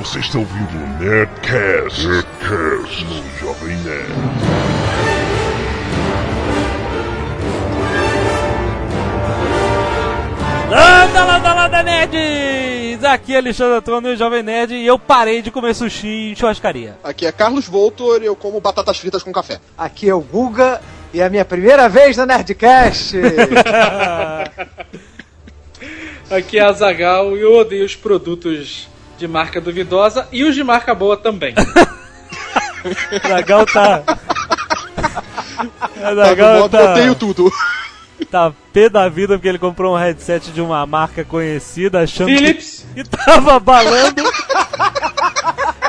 Você está ouvindo o Nerdcast, Nerdcast no Jovem Nerd. Landa, landa, landa, nerds! Aqui é Alexandre Antônio, Jovem Nerd, e eu parei de comer sushi em churrascaria. Aqui é Carlos Voltor e eu como batatas fritas com café. Aqui é o Guga e é a minha primeira vez na Nerdcast. Aqui é a Zagal e eu odeio os produtos de marca duvidosa e os de marca boa também. Zagal tá. Tá do Zagal modo tá, odeio tudo. tá pé da vida porque ele comprou um headset de uma marca conhecida, achando Philips, que, que tava balando.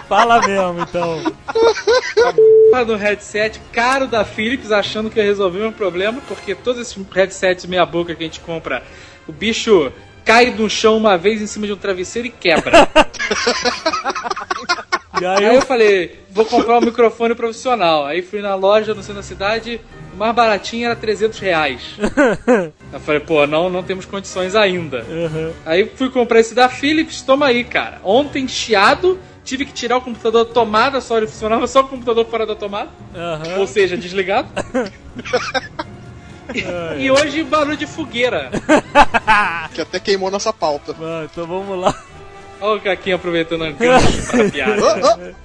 Fala mesmo, então. porra do headset caro da Philips, achando que ia resolver meu problema, porque todos esses headsets meia boca que a gente compra, o bicho cai no chão uma vez em cima de um travesseiro e quebra. E aí, Aí eu eu falei, vou comprar um microfone profissional. Aí fui na loja no centro da cidade, o mais baratinho era 300 reais. Eu falei, pô, não, não temos condições ainda. Uhum. Aí fui comprar esse da Philips, toma aí, cara. Ontem, chiado, tive que tirar o computador da tomada, só ele funcionava só o computador fora da tomada. Aham. Ou seja, desligado. e, hoje barulho de fogueira. Que até queimou nossa pauta. Ah, então vamos lá. Olha o Caquinho aproveitando a gancho para a piada.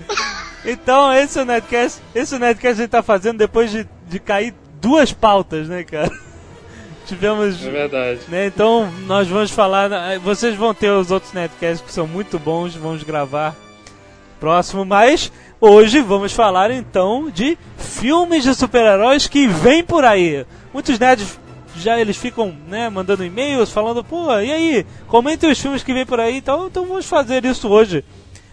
Então, esse é o Netcast. Esse é o Netcast que a gente tá fazendo depois de, de cair duas pautas, né, cara? Tivemos. É verdade. Né, então, nós vamos falar. Vocês vão ter os outros Netcasts que são muito bons, vamos gravar próximo, mas hoje vamos falar então de filmes de super-heróis que vêm por aí. Muitos nerds já eles ficam né, mandando e-mails falando, pô, e aí, comentem os filmes que vêm por aí, então, então vamos fazer isso hoje.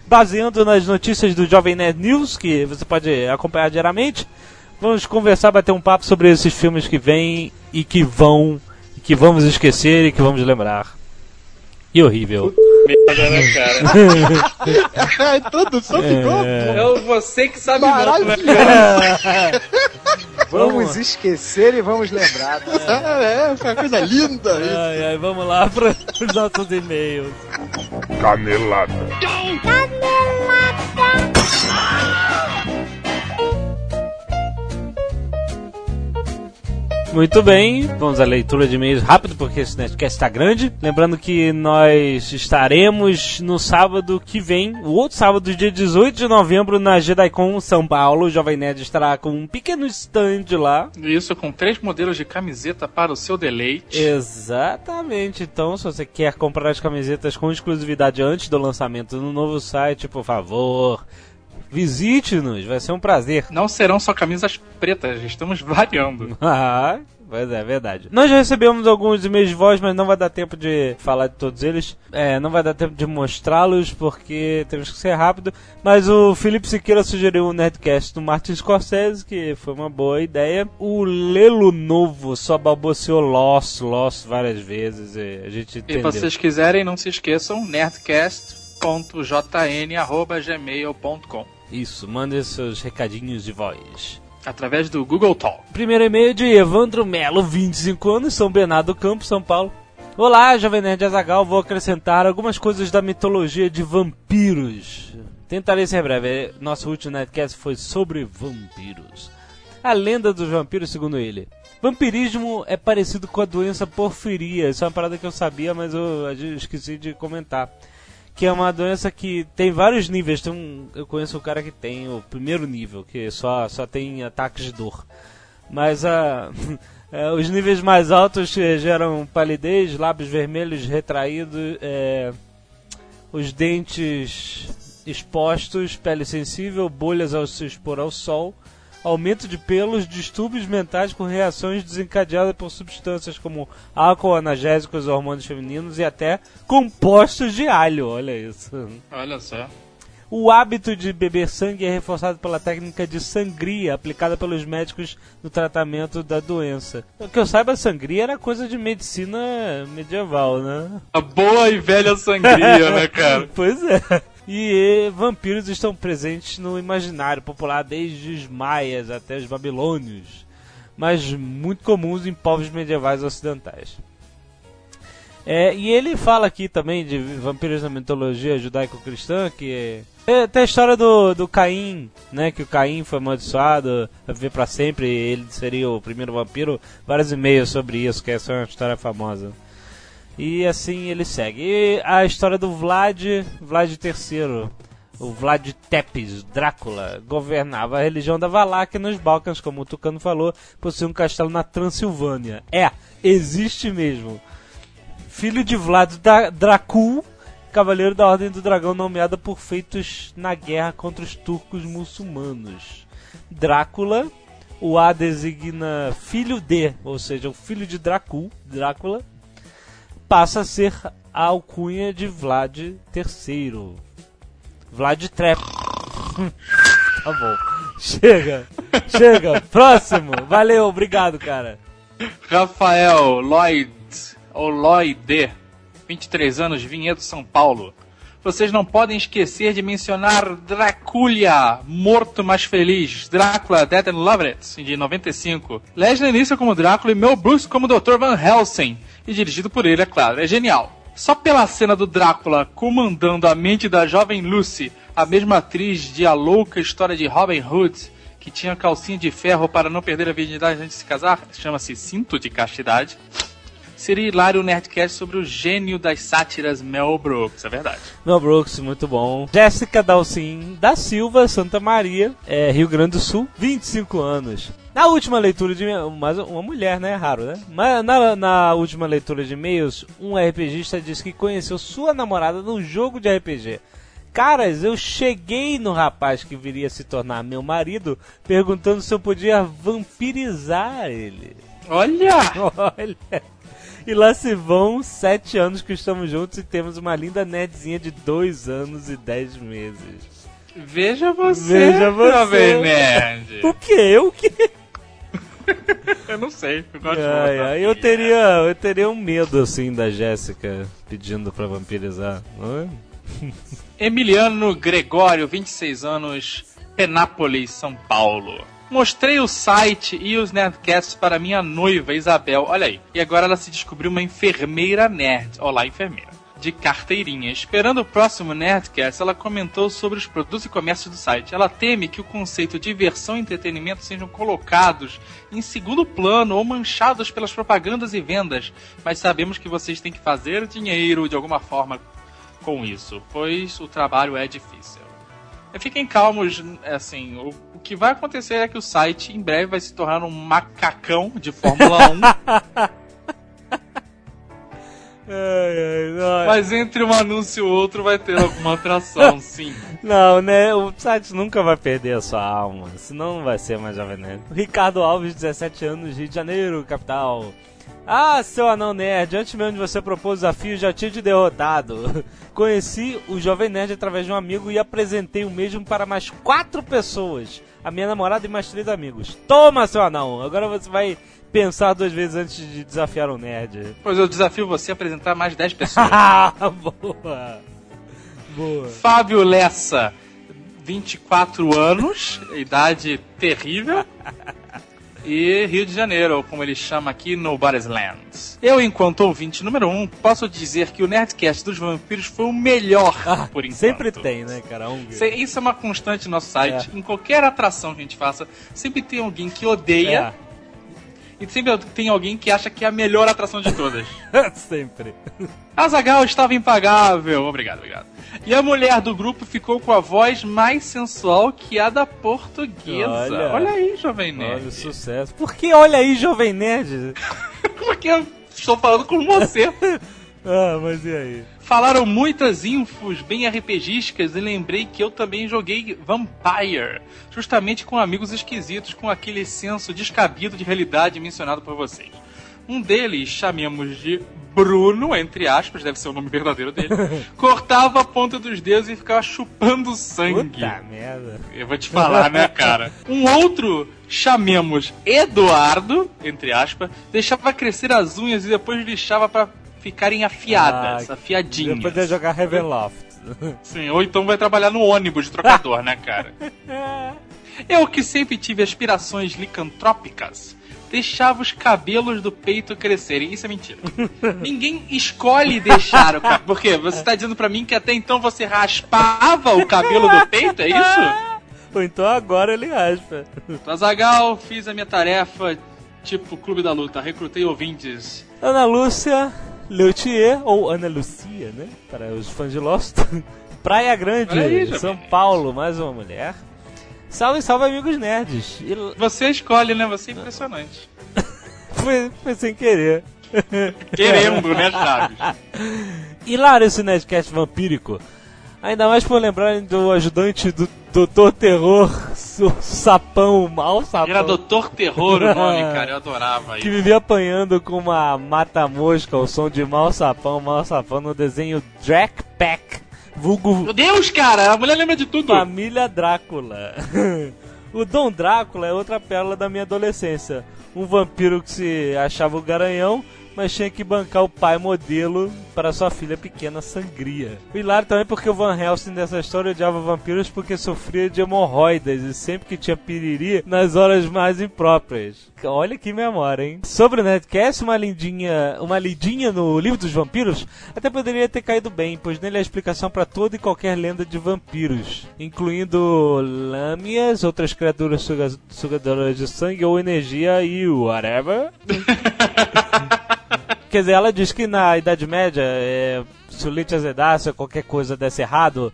Baseando nas notícias do Jovem Nerd News, que você pode acompanhar diariamente, vamos conversar, bater um papo sobre esses filmes que vêm e que vão, e que vamos esquecer e que vamos lembrar. E horrível. Merda, né, cara? a introdução ficou É o você que sabe muito, né? maravilhosa. vamos esquecer e vamos lembrar. É, foi uma coisa linda. isso. Ai, ai, vamos lá para os nossos e-mails. Canelada. Muito bem, vamos à leitura de e-mails rápido porque esse Nerdcast está grande. Lembrando que nós estaremos no sábado que vem, o outro sábado, dia 18 de novembro, na JediCon São Paulo. O Jovem Nerd estará com um pequeno stand lá. Isso com três modelos de camiseta para o seu deleite. Exatamente. Então, se você quer comprar as camisetas com exclusividade antes do lançamento no novo site, por favor, visite-nos. Vai ser um prazer. Não serão só camisas pretas, estamos variando. Ah, pois é, verdade. Nós já recebemos alguns e-mails de voz, mas não vai dar tempo de falar de todos eles. É, não vai dar tempo de mostrá-los, porque temos que ser rápido. Mas o Felipe Siqueira sugeriu um Nerdcast do Martin Scorsese, que foi uma boa ideia. O Lelo Novo só balbuciou Lost, Lost várias vezes, e a gente E entendeu. vocês quiserem, não se esqueçam, nerdcast.jn.gmail.com Isso, mandem seus recadinhos de voz. Através do Google Talk. Primeiro e-mail de Evandro Melo, 25 anos, São Bernardo do Campo, São Paulo. Olá, Jovem Nerd Azagal, vou acrescentar algumas coisas da mitologia de vampiros. Tentarei ser breve, nosso último Nerdcast foi sobre vampiros. A lenda dos vampiros, segundo ele. Vampirismo é parecido com a doença porfiria, isso é uma parada que eu sabia, mas eu esqueci de comentar. Que é uma doença que tem vários níveis. Tem um, eu conheço um cara que tem o primeiro nível, que só, só tem ataques de dor. Mas a, é, os níveis mais altos eh, geram palidez, lábios vermelhos retraídos, é, os dentes expostos, pele sensível, bolhas ao se expor ao sol, aumento de pelos, distúrbios mentais com reações desencadeadas por substâncias como álcool, analgésicos, hormônios femininos e até compostos de alho. Olha isso. Olha só. O hábito de beber sangue é reforçado pela técnica de sangria aplicada pelos médicos no tratamento da doença. O que eu saiba, sangria era coisa de medicina medieval, né? A boa e velha sangria, né, cara? Pois é. E vampiros estão presentes no imaginário popular desde os maias até os babilônios, mas muito comuns em povos medievais ocidentais. É, e ele fala aqui também de vampiros na mitologia judaico-cristã, que é, tem a história do, do Caim, né? Que o Caim foi amaldiçoado a viver pra sempre, ele seria o primeiro vampiro. Vários e-mails sobre isso, que essa é uma história famosa. E assim ele segue. E a história do Vlad, Vlad III, o Vlad Tepes, Drácula, governava a religião da Valáquia nos Balcãs, como o Tucano falou, possuía um castelo na Transilvânia. É, existe mesmo. Filho de Vlad da Dracul, cavaleiro da Ordem do Dragão, nomeado por feitos na guerra contra os turcos muçulmanos. Drácula, o A designa filho de, ou seja, o filho de Dracul, Drácula, passa a ser a alcunha de Vlad III. Vlad Trap. tá bom. Chega. Chega. Próximo. Valeu, obrigado, cara. Rafael Lloyd, ou Lloyd, 23 anos, Vinhedo, São Paulo. Vocês não podem esquecer de mencionar Draculia, Morto Mais Feliz, Drácula, Dead and Loved, de 95. Leslie Nielsen como Drácula e Mel Brooks como Dr. Van Helsing, e dirigido por ele, é claro. É genial. Só pela cena do Drácula comandando a mente da jovem Lucy, a mesma atriz de A Louca História de Robin Hood, que tinha calcinha de ferro para não perder a virgindade antes de se casar, chama-se Cinto de Castidade. Seria hilário o Nerdcast sobre o gênio das sátiras Mel Brooks, é verdade. Mel Brooks, muito bom. Jéssica Dalcin da Silva, Santa Maria, é, Rio Grande do Sul, 25 anos. Na última leitura de mas uma mulher, né? Raro, né? Mas na, na última leitura de e-mails, um RPGista disse que conheceu sua namorada num jogo de RPG. Caras, eu cheguei no rapaz que viria se tornar meu marido perguntando se eu podia vampirizar ele. Olha! Olha! E lá se vão sete anos que estamos juntos e temos uma linda nerdzinha de dois anos e dez meses. Veja você, Veja você. nerd. O que? O que? Eu não sei, eu gosto Ai, ai, eu teria, eu teria um medo assim da Jéssica pedindo pra vampirizar. não é? Emiliano Gregório, 26 anos, Penápolis, São Paulo. Mostrei o site e os Nerdcasts para minha noiva, Isabel. Olha aí. E agora ela se descobriu uma enfermeira nerd. Olá, enfermeira. De carteirinha. Esperando o próximo Nerdcast, ela comentou sobre os produtos e comércios do site. Ela teme que o conceito de diversão e entretenimento sejam colocados em segundo plano ou manchados pelas propagandas e vendas. Mas sabemos que vocês têm que fazer dinheiro de alguma forma com isso, pois o trabalho é difícil. E Fiquem calmos, assim, o, o que vai acontecer é que o site em breve vai se tornar um macacão de Fórmula 1, Ai, ai, mas entre um anúncio e outro vai ter alguma atração, sim. não, né? O site nunca vai perder a sua alma, senão não vai ser mais Jovem Nerd. Ricardo Alves, 17 anos, Rio de Janeiro, capital. Ah, seu anão nerd, antes mesmo de você propor o desafio, já tinha te derrotado. Conheci o Jovem Nerd através de um amigo e apresentei o mesmo para mais quatro pessoas. A minha namorada e mais três amigos. Toma, seu anão! Agora você vai pensar duas vezes antes de desafiar um nerd. Pois eu desafio você a apresentar mais 10 pessoas. Ah, boa! Boa. Fábio Lessa, 24 anos, idade terrível. E Rio de Janeiro, ou como ele chama aqui, Nobody's Land. Eu, enquanto ouvinte número 1, um, posso dizer que o Nerdcast dos vampiros foi o melhor Ah, por enquanto. sempre tem, né, cara? Um... Isso é- Isso é uma constante no nosso site. É. Em qualquer atração que a gente faça, sempre tem alguém que odeia É, e sempre tem alguém que acha que é a melhor atração de todas. sempre. Azagal estava impagável. Obrigado, obrigado. E a mulher do grupo ficou com a voz mais sensual que a da portuguesa. Olha. Olha, aí, jovem Olha o nerd. sucesso. Por que olha aí, Jovem Nerd? Porque eu estou falando com você. Ah, mas e aí? Falaram muitas infos bem RPGísticas e lembrei que eu também joguei Vampire, justamente com amigos esquisitos, com aquele senso descabido de realidade mencionado por vocês. Um deles, chamemos de Bruno, entre aspas, deve ser o nome verdadeiro dele, cortava a ponta dos dedos e ficava chupando sangue. Puta merda. Eu vou te falar, né, cara? Um outro, chamemos Eduardo, entre aspas, deixava crescer as unhas e depois lixava pra ficarem afiadas, Ah, afiadinhas. Eu poder jogar Ravenloft. Sim, ou então vai trabalhar no ônibus de trocador, né, cara? Eu que sempre tive aspirações licantrópicas, deixava os cabelos do peito crescerem. Isso é mentira. Ninguém escolhe deixar o cabelo. Por quê? Você tá dizendo pra mim que até então você raspava o cabelo do peito? É isso? Ou então agora ele raspa. Azagal, fiz a minha tarefa, tipo Clube da Luta. Recrutei ouvintes. Ana Lúcia Leutier, ou Ana Lucia, né? Para os fãs de Lost. Praia Grande, aí, São. Paulo, mais uma mulher. Salve, salve, amigos nerds. E Você escolhe, né? Você é impressionante. foi, foi sem querer. Querendo, né, Chaves? Hilário esse Nerdcast vampírico. Ainda mais por lembrarem do ajudante do Doutor Terror, o sapão, o mau sapão. Era Doutor Terror o nome, cara. Eu adorava que isso. vivia apanhando com uma mata-mosca, o som de mau sapão, mau sapão no desenho Drac Pack, vulgo Meu Deus, cara. A mulher lembra de tudo. Família Drácula. o Dom Drácula é outra pérola da minha adolescência. Um vampiro que se achava o garanhão, mas tinha que bancar o pai modelo para sua filha pequena sangria. O hilário também porque o Van Helsing dessa história odiava vampiros porque sofria de hemorroidas e sempre que tinha piriri nas horas mais impróprias. Olha que memória, hein? Sobre o Nerdcast, uma lindinha, uma lidinha no livro dos vampiros até poderia ter caído bem, pois nele há explicação para toda e qualquer lenda de vampiros, incluindo lâmias, outras criaturas suga- sugadoras de sangue ou energia e whatever. Quer dizer, ela diz que na Idade Média, é, se o leite azedasse ou qualquer coisa desse errado,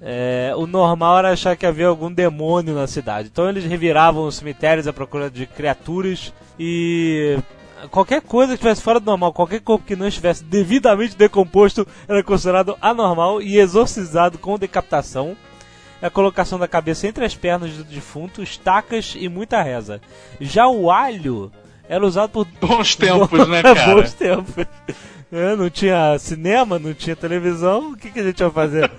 é, o normal era achar que havia algum demônio na cidade. Então eles reviravam os cemitérios à procura de criaturas e qualquer coisa que estivesse fora do normal, qualquer corpo que não estivesse devidamente decomposto era considerado anormal e exorcizado com decapitação. A colocação da cabeça entre as pernas do defunto, estacas e muita reza. Já o alho era usado por Bons tempos, né, cara? Bons tempos. É, não tinha cinema, não tinha televisão, o que, que a gente ia fazer?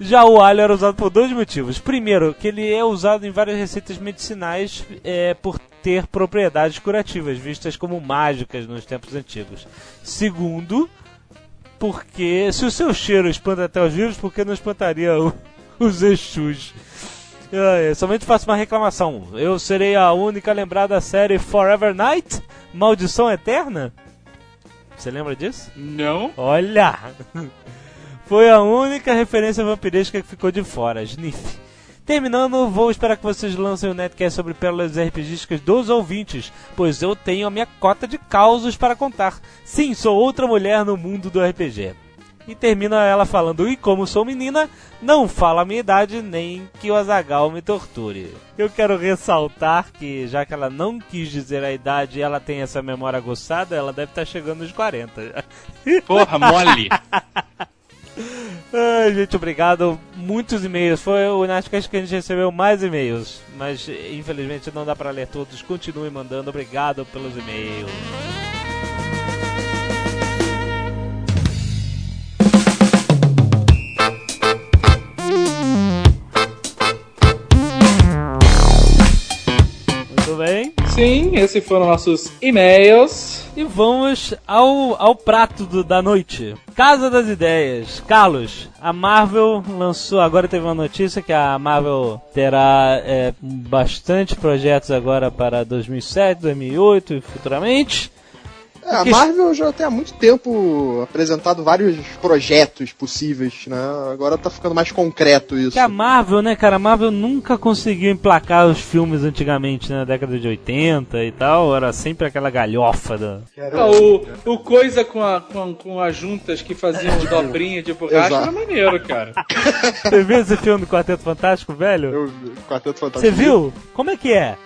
Já o alho era usado por dois motivos. Primeiro, que ele é usado em várias receitas medicinais é, por ter propriedades curativas, vistas como mágicas nos tempos antigos. Segundo, porque se o seu cheiro espanta até os vírus, por que não espantaria o- os Exus? Ah, é, somente faço uma reclamação. Eu serei a única lembrada da série Forever Night? Maldição Eterna? Você lembra disso? Não. Olha! Foi a única referência vampiresca que ficou de fora, Sniff. Terminando, vou esperar que vocês lancem o netcast sobre pérolas RPGísticas dos ouvintes, pois eu tenho a minha cota de causos para contar. Sim, sou outra mulher no mundo do RPG. E termina ela falando, e como sou menina, não falo a minha idade nem que o Azagal me torture. Eu quero ressaltar que, já que ela não quis dizer a idade e ela tem essa memória aguçada, ela deve estar chegando nos 40. Porra, mole. Ai, gente, obrigado. Muitos e-mails. Foi o Nerdcast que a gente recebeu mais e-mails. Mas infelizmente não dá pra ler todos. Continue mandando. Obrigado pelos e-mails. Esses foram nossos e-mails. E vamos ao, ao prato do- da noite. Casa das Ideias. Carlos, a Marvel lançou, agora teve uma notícia que a Marvel terá é, bastante projetos agora para 2007, 2008 e futuramente. É, a Marvel já tem há muito tempo apresentado vários projetos possíveis, né? Agora tá ficando mais concreto isso. Que a Marvel, né, cara, a Marvel nunca conseguiu emplacar os filmes antigamente, né, na década de 80 e tal, era sempre aquela galhofa da... Ah, o, o coisa com, a, com, com as juntas que faziam dobrinha de borracha Exato. era maneiro, cara. Você viu esse filme do Quarteto Fantástico, velho? Eu vi, Quarteto Fantástico. Você viu? Como é que é?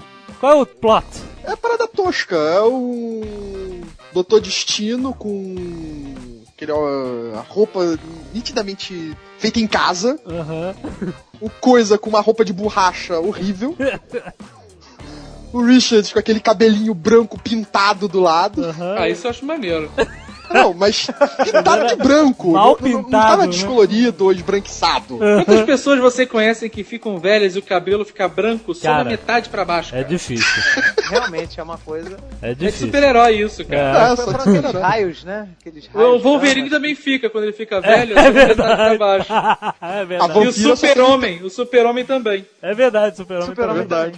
Qual é o plot? É parada tosca. É o Doutor Destino com aquele, ó, a roupa nitidamente feita em casa. Aham. O Coisa com uma roupa de borracha horrível. O Richard com aquele cabelinho branco pintado do lado. aham. Ah, isso eu acho maneiro. Não, mas pintado de branco. Mal não, não- não pintado, tava né? descolorido ou esbranquiçado. Quantas pessoas você conhece que ficam velhas e o cabelo fica branco só Cara, da metade pra baixo? É cara? difícil. Realmente é uma coisa. É É de difícil. super-herói isso, cara. É. É, só aqueles raios, né? Aqueles raios. O Wolverine também fica quando ele fica velho, É só da metade pra verdade. baixo. é verdade. E o super-homem, o super-homem também. É verdade, Super-Homem. Super-Homem também.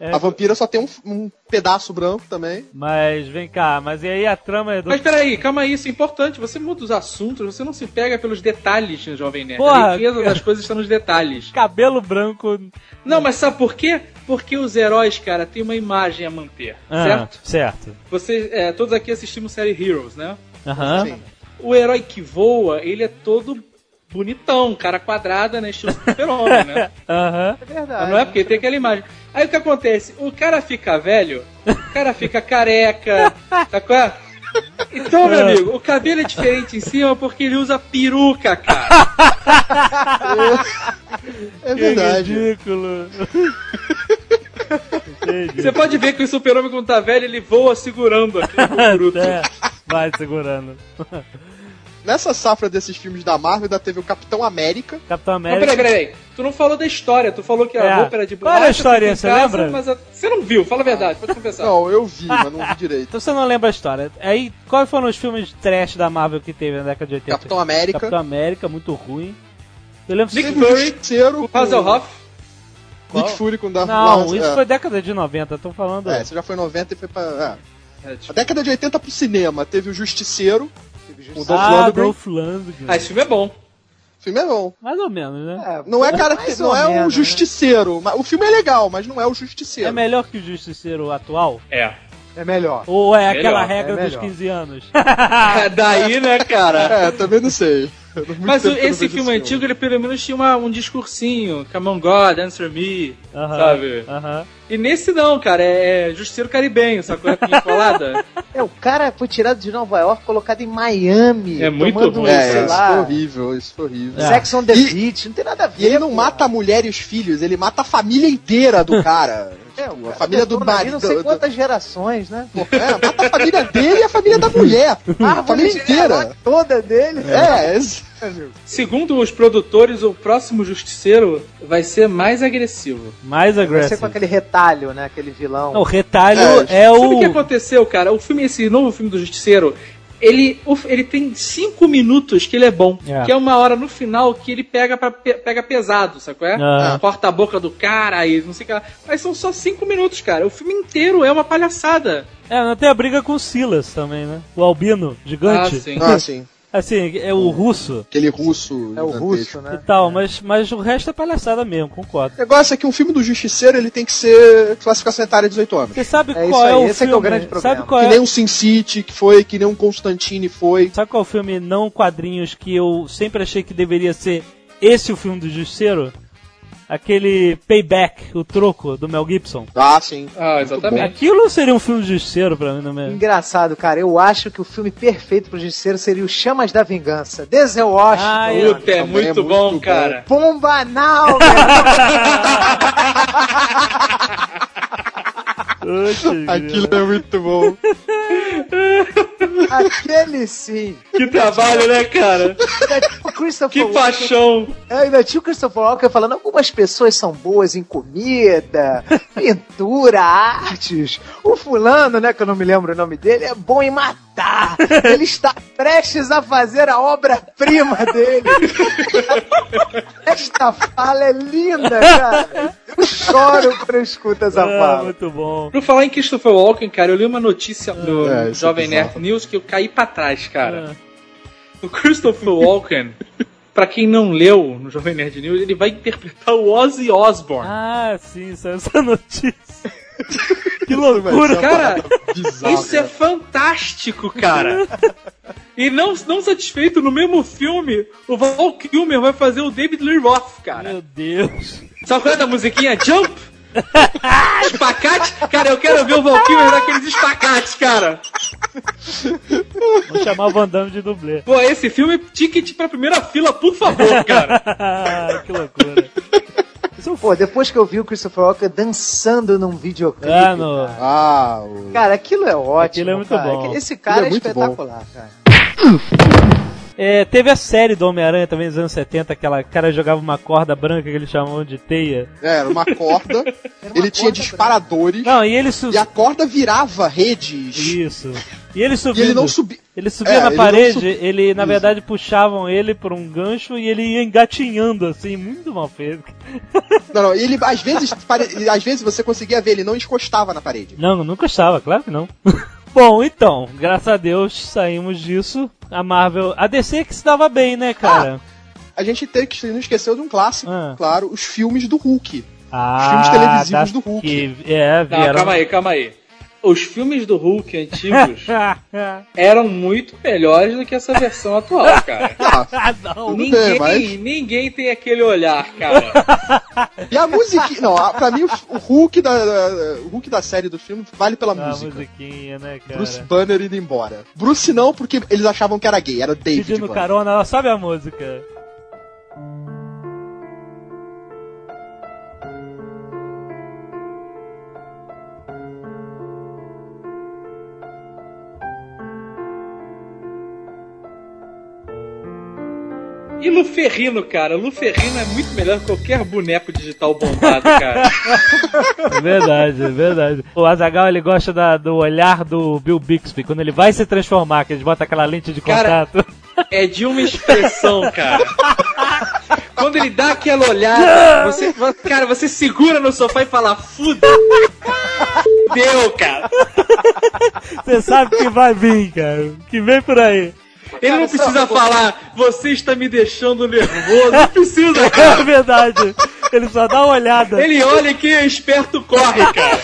É, A vampira só tem um, um pedaço branco também. Mas vem cá, mas e aí a trama é do. Mas peraí, calma aí, isso é importante. Você muda os assuntos, você não se pega pelos detalhes no Jovem Nerd. Porra, a riqueza das coisas está nos detalhes. Cabelo branco. Não, mas sabe por quê? Porque os heróis, cara, têm uma imagem a manter, Ah, certo? certo. Vocês, é, todos aqui assistimos série Heroes, né? Aham. Sim. O herói que voa, ele é todo bonitão, cara quadrada, né? Estilo super-homem, né? Aham. É verdade. Mas não é porque tem aquela imagem. Aí o que acontece? O cara fica velho, o cara fica careca, tá qual é? Então, meu amigo, o cabelo é diferente em cima porque ele usa peruca, cara. É verdade. ridículo. Entendi. Você pode ver que o super-homem, quando tá velho, ele voa segurando aquele cucuruto. É, vai segurando. Nessa safra desses filmes da Marvel, ainda teve o Capitão América. Capitão Mas América. peraí, peraí. Tu não falou da história, tu falou que a É. roupa era de Qual era a borracha, em você casa, lembra? Mas a- você não viu, fala a verdade, pode confessar. Não, eu vi, mas não vi direito. Então você não lembra a história. Aí, quais foram os filmes trash da Marvel que teve na década de 80? Capitão América. Capitão América, muito ruim. Eu lembro Nick Fury, Justiceiro O Hasselhoff, Nick Fury com Darth Não, Lance, isso é. foi década de 90, eu tô falando. É, isso já foi 90 e foi pra. É. É, A tipo, década de 80 pro cinema, teve o Justiceiro. O Dolph ah, Lundgren. Dolph Lundgren. ah, esse filme é bom. O filme é bom. Mais ou menos, né? Não é cara, mais não é um menos, né? justiceiro. mas O filme é legal, mas não é o É justiceiro. melhor que o Justiceiro atual? É. É melhor. Ou é aquela Melhor, regra é dos melhor. 15 anos? Daí, né, cara? É, também não sei. Mas o- esse filme antigo, ele pelo menos tinha uma- um discursinho. Come on God, answer me. Aham, Sabe? Aham. E nesse não, cara, é, é Justiceiro Caribenho, sacou? É pinha colada? É, o cara foi tirado de Nova York, colocado em Miami. É muito ruim. É, sei isso lá, foi horrível, isso foi horrível. É. Sex on the E- Beach, não tem nada a ver. E ele não pô. mata a mulher e os filhos, ele mata a família inteira do cara. É, o a família do marido. Não sei do- quantas gerações, né? É, mata a família dele e a família da mulher. A família inteira. Toda dele. É, esse- Segundo os produtores, o próximo Justiceiro vai ser mais agressivo. Mais Vai ser agressivo. com aquele retalho, né? Aquele vilão. Não, o retalho É, é, Sabe o que o. aconteceu, cara? O filme, esse novo filme do Justiceiro, ele, ele tem cinco minutos que ele é bom. É. Que é uma hora no final que ele pega, pra, pe- pega pesado, sabe qual é? Ah. Corta a boca do cara e não sei o que lá. Mas são só cinco minutos, cara. O filme inteiro é uma palhaçada. É, tem a briga com o Silas também, né? O Albino, Ah, gigante. sim. Ah, sim. Assim, é o russo Aquele russo. É o russo, e né? tal, mas, mas o resto é palhaçada mesmo, concordo. O negócio é que um filme do Justiceiro ele tem que ser classificação etária 18 anos. Você sabe É qual isso é aí, o esse é filme? que é o grande problema. Sabe qual Que é? nem um Sin City que foi, que nem um Constantine foi. Sabe qual é o filme não quadrinhos que eu sempre achei que deveria ser esse o filme do Justiceiro? Aquele Payback, o troco do Mel Gibson. Ah, sim. Ah, exatamente. Aquilo seria um filme de Justiceiro pra mim, não é? Engraçado, cara. Eu acho que o filme perfeito pro Justiceiro seria o Chamas da Vingança. Denzel Washington. Ah, é. Puta, é é muito bom, bom. cara. Pomba meu Aquilo é muito bom. Aquele sim. Que trabalho, né, cara? Que paixão. É, Ainda tinha o Christopher Walken falando algumas pessoas são boas em comida, pintura, artes. O fulano, né, que eu não me lembro o nome dele, é bom em matar. Ele está prestes a fazer a obra-prima dele. Esta fala é linda, cara. Eu choro quando eu escuto essa Ah, fala. muito bom. Por falar em Christopher Walken, cara, eu li uma notícia no É, Jovem é bizarro. Nerd News que eu caí pra trás, cara. Ah. O Christopher Walken, pra quem não leu no Jovem Nerd News, ele vai interpretar o Ozzy Osbourne. Ah, sim, saiu essa notícia. que loucura. Cara, Bizarro, isso é cara. fantástico, cara. E não, não satisfeito, no mesmo filme, o Val Kilmer vai fazer o David Lee Roth, cara. Meu Deus. Sabe qual é da musiquinha? Jump! Espacate? Cara, eu quero ver o Val Kilmer daqueles espacates, cara. Vou chamar o Van Damme de dublê. Pô, esse filme, ticket pra primeira fila, por favor, cara. que loucura. Isso Pô, depois que eu vi o Christopher Walken dançando num videoclipe, Ah, no- cara. Ah, o... Cara, aquilo é ótimo. Aquilo é muito cara. bom. Esse cara é, é muito bom. espetacular, cara. É, teve a série do Homem-Aranha também nos anos 70, aquela cara jogava uma corda branca que eles chamavam de teia. É, era uma corda, Era uma ele tinha corda disparadores, Não, e ele su... e a corda virava redes. Isso. E ele E subindo. ele não subia. Ele subia É, na ele não parede, ele, na Isso. verdade, puxavam ele por um gancho e ele ia engatinhando, assim, muito mal feito. Não, não, ele às vezes, pare- às vezes você conseguia ver, ele não encostava na parede. Não, nunca estava, claro que não. Bom, então, graças a Deus saímos disso. A Marvel. A DC que se dava bem, né, cara? A gente tem que não esqueceu de um clássico, Ah. claro, os filmes do Hulk. Ah, filmes televisivos da- do Hulk. Que, é, Não, vieram. calma aí, calma aí. Os filmes do Hulk antigos eram muito melhores do que essa versão atual, cara. Ah, não. Ninguém, bem, mas- ninguém tem aquele olhar, cara. e a musiquinha. Não, pra mim o, Hulk da, o Hulk da série do filme vale pela Ah, música. musiquinha, né, cara? Bruce Banner indo embora. Bruce não, porque eles achavam que era gay, era David Pedindo Banner. carona, ela sabe a música. E Luferrino, cara. Luferrino é muito melhor que qualquer boneco digital bombado, cara. É verdade, é verdade. O Azagal ele gosta da- do olhar do Bill Bixby quando ele vai se transformar, que eles botam aquela lente de Cara, contato. É de uma expressão, cara. Quando ele dá aquela olhada, você, cara, você segura no sofá e fala, fuda. Deu, cara. Você sabe que vai vir, cara. Que vem por aí. Ele não precisa falar, você está me deixando nervoso. Não precisa, É cara. verdade. Ele só dá uma olhada. Ele olha e quem é esperto corre, cara.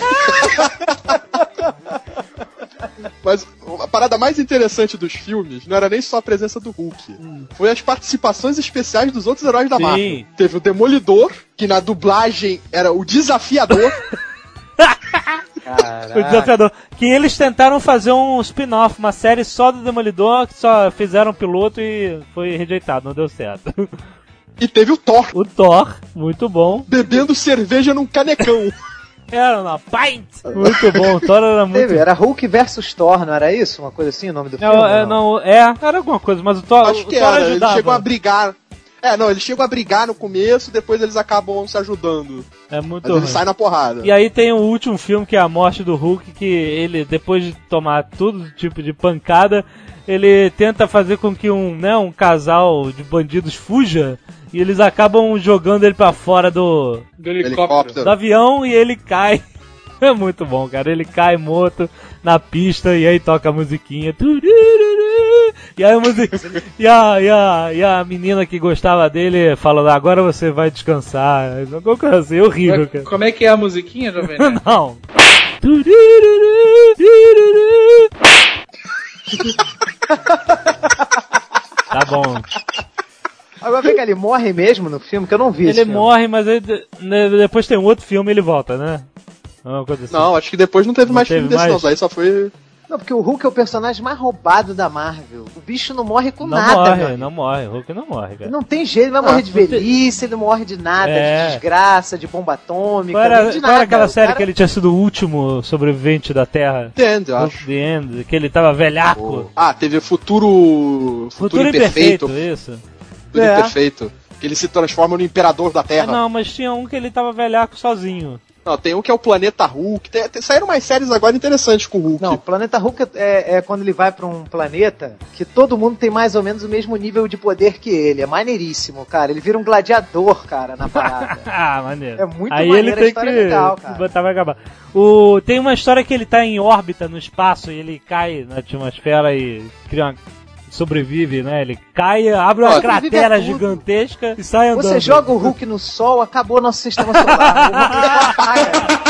Mas a parada mais interessante dos filmes não era nem só a presença do Hulk. Foi as participações especiais dos outros heróis da Sim. Marvel. Teve o Demolidor, que na dublagem era o desafiador. O desafiador. Que eles tentaram fazer um spin-off, uma série só do Demolidor, que só fizeram um piloto e foi rejeitado, não deu certo. e teve o Thor, O Thor, muito bom. bebendo cerveja num canecão. Era uma pint. Muito bom, o Thor era muito. Teve, era Hulk versus Thor, não era isso? Uma coisa assim, o nome do filme? Não, é, não, é, era alguma coisa, mas o Thor, Acho o que Thor era. Ele ajudava. chegou a brigar. É, não, eles chegam a brigar no começo, depois eles acabam se ajudando. É muito Mas eles saem na porrada. E aí tem o último filme que é a morte do Hulk, que ele, depois de tomar todo tipo de pancada, ele tenta fazer com que um, né, um casal de bandidos fuja e eles acabam jogando ele pra fora do, Do. Helicóptero. do avião e ele cai. É muito bom, cara. Ele cai morto na pista e aí toca a musiquinha. E aí a. E a, e, a, e a menina que gostava dele falando, agora você vai descansar. Alguma coisa assim, horrível, cara. Como é que é a musiquinha, Jovem? Não. Tá bom. Agora vem cá, ele morre mesmo no filme, que eu não vi esse Ele morre, mas de- né, depois tem um outro filme e ele volta, né? Coisa assim. Não, acho que depois não teve Não mais teve filme desse, mais? não. Aí só foi. Não, porque o Hulk é o personagem mais roubado da Marvel. O bicho não morre com não nada, meu morre, não morre. Hulk não morre, cara. Não tem jeito, ele vai morrer de não tem- velhice, ele não morre de nada, É. de desgraça, de bomba atômica, Qual era, de nada. era aquela O série cara- que ele tinha sido o último sobrevivente da Terra? Entende, eu acho. The End, que ele tava velhaco. Ah, teve Futuro. Futuro Imperfeito, isso. Futuro É. Imperfeito. Que ele se transforma no Imperador da É, Terra. não, mas tinha um que ele tava velhaco sozinho. Não, tem um que é o Planeta Hulk. Tem, tem- saíram umas séries agora interessantes com o Hulk. Não, o planeta Hulk é, é quando ele vai pra um planeta que todo mundo tem mais ou menos o mesmo nível de poder que ele. É maneiríssimo, cara. Ele vira um gladiador, cara, na parada. ah, maneiro. É muito Aí maneiro, ele a tem história que é legal, cara. botar vai acabar. O tem uma história que ele tá em órbita no espaço e ele cai na atmosfera e cria uma sobrevive, né? Ele cai, abre uma Ó, sobrevive cratera gigantesca e sai andando. Você joga o Hulk no sol, acabou nosso sistema solar. O Hulk apaga.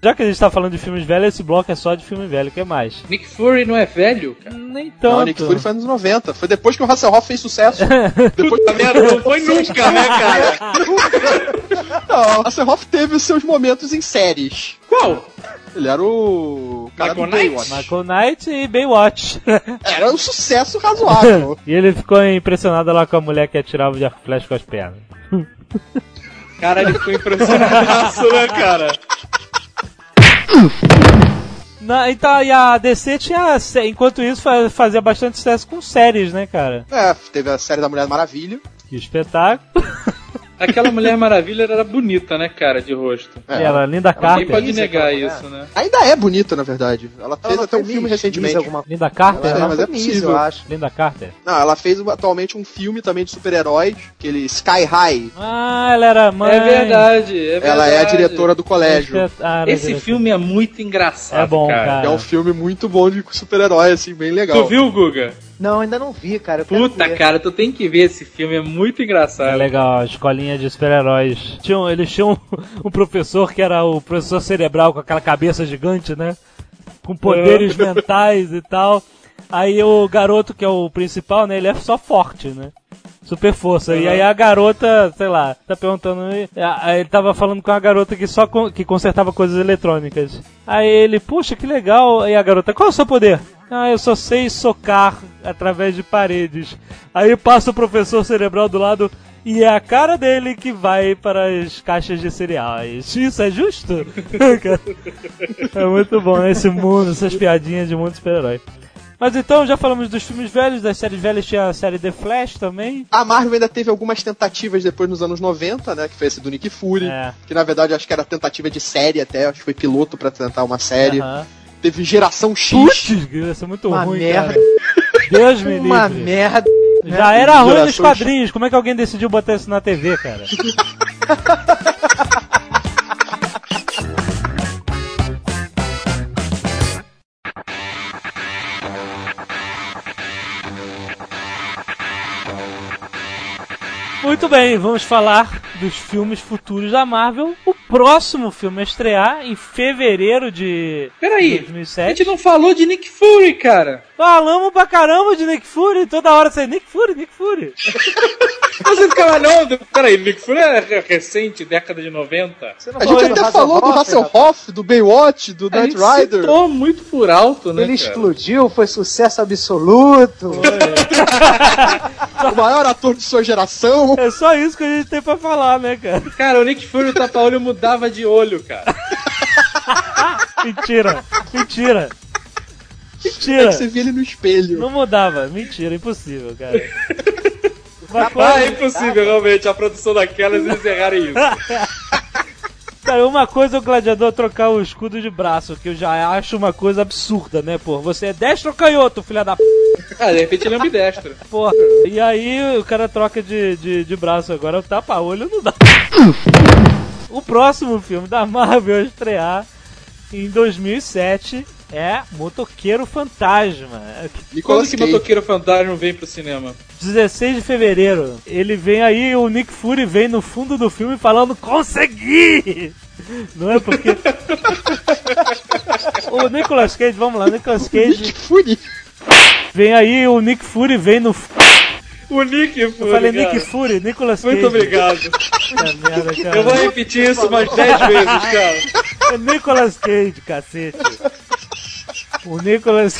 Já que a gente tá falando de filmes velhos, esse bloco é só de filme velho. O que mais? Nick Fury não é velho, cara? Nem tanto. Não, Nick Fury foi nos 90. Foi depois que o Hasselhoff fez sucesso. depois Tá vendo? Não foi nunca, né, cara? Não, o Hasselhoff teve os seus momentos em séries. Qual? Ele era o cara Michael Baywatch. Michael Knight e Baywatch. Era um sucesso razoável. e ele ficou impressionado lá com a mulher que atirava de arco flecha com as pernas. Cara, ele ficou impressionadaço, né, cara? Na, então, e a DC tinha, enquanto isso, fa- fazia bastante sucesso com séries, né, cara? é, teve a série da Mulher Maravilha. Que espetáculo. Aquela Mulher Maravilha era bonita, né, cara, de rosto. É. Era Linda Ninguém Carter. pode Isso, negar isso, né? Ainda é bonita, na verdade. Ela fez Ela até um filme Miss, recentemente. Miss alguma Linda Carter? É, Ela mas é Miss, possível. eu acho. Linda Carter. Não, ela fez atualmente um filme também de super-heróis, aquele Sky High. Ah, ela era mãe. É verdade, é verdade. Ela é a diretora do colégio. Ah, Esse diretora. filme é muito engraçado, É bom, cara. cara. É um filme muito bom de super-herói, assim, bem legal. Tu viu, Guga? Não, ainda não vi, cara. Puta, cara, tu tem que ver esse filme, é muito É engraçado. legal, a escolinha de super-heróis. Tinham, eles tinham um professor que era o professor cerebral com aquela cabeça gigante, né? Com poderes mentais e tal. Aí o garoto, que é o principal, né? Ele é só forte, né? Super força. E aí a garota, sei lá, tá perguntando. Aí ele tava falando com a garota que só con- que consertava coisas eletrônicas. Aí ele, puxa, que legal. Aí a garota, qual é o seu poder? Ah, eu só sei socar através de paredes. Aí passa o professor cerebral do lado e é a cara dele que vai para as caixas de cereais. Isso é justo? é muito bom, né? Esse mundo, essas piadinhas de mundo super-herói. Mas então, já falamos dos filmes velhos, das séries velhas, tinha a série The Flash também. A Marvel ainda teve algumas tentativas depois nos anos 90, né? Que foi esse do Nick Fury. É. Que na verdade acho que era tentativa de série até, acho que foi piloto pra tentar uma série. Aham. Teve Geração X. Putz, isso é muito Uma ruim, merda. cara. Deus me Uma livre. merda. Já era ruim nos quadrinhos, como é que alguém decidiu botar isso na TV, cara? Muito bem, vamos falar dos filmes futuros da Marvel. O próximo filme a estrear em fevereiro de Peraí, a 2007. gente não falou de Nick Fury, cara. Falamos pra caramba de Nick Fury, toda hora você Nick Fury, Nick Fury. Você ficava, não, peraí, Nick Fury é recente, década de 90. Você não A gente até do falou do? Hasselhoff, do Baywatch, do A gente Rider. citou muito por alto, né, Ele cara? explodiu, foi sucesso absoluto. O maior ator de sua geração. É só isso que a gente tem pra falar, né, cara? Cara, o Nick Fury, o tapa-olho mudava de olho, cara. Mentira, mentira. É Mentira. que você via ele no espelho. Não mudava, mentira, impossível, cara. Ah, é impossível, realmente, a produção daquelas eles errarem isso. cara, uma coisa é o gladiador trocar o escudo de braço, que eu já acho uma coisa absurda, né, pô? Você é destro ou canhoto, filha da p, Ah, de repente ele é ambidestro. porra. E aí o cara troca de, de, de braço, agora o tapa-olho não dá. O próximo filme da Marvel a estrear em 2007 é Motoqueiro Fantasma. Nicolas Quando que Cage. Motoqueiro Fantasma vem pro cinema? 16 de fevereiro. Ele vem aí, o Nick Fury vem no fundo do filme falando consegui! Não é porque. o Nicolas Cage, vamos lá, o Nicolas Cage Nick Fury. vem aí, o Nick Fury vem no. O Nick Fury, Eu falei cara. Nick Fury, Nicolas Cage. Muito obrigado. Puta merda, cara. Eu vou repetir isso umas 10 vezes, cara. É Nicolas Cage, cacete. O Nicolas.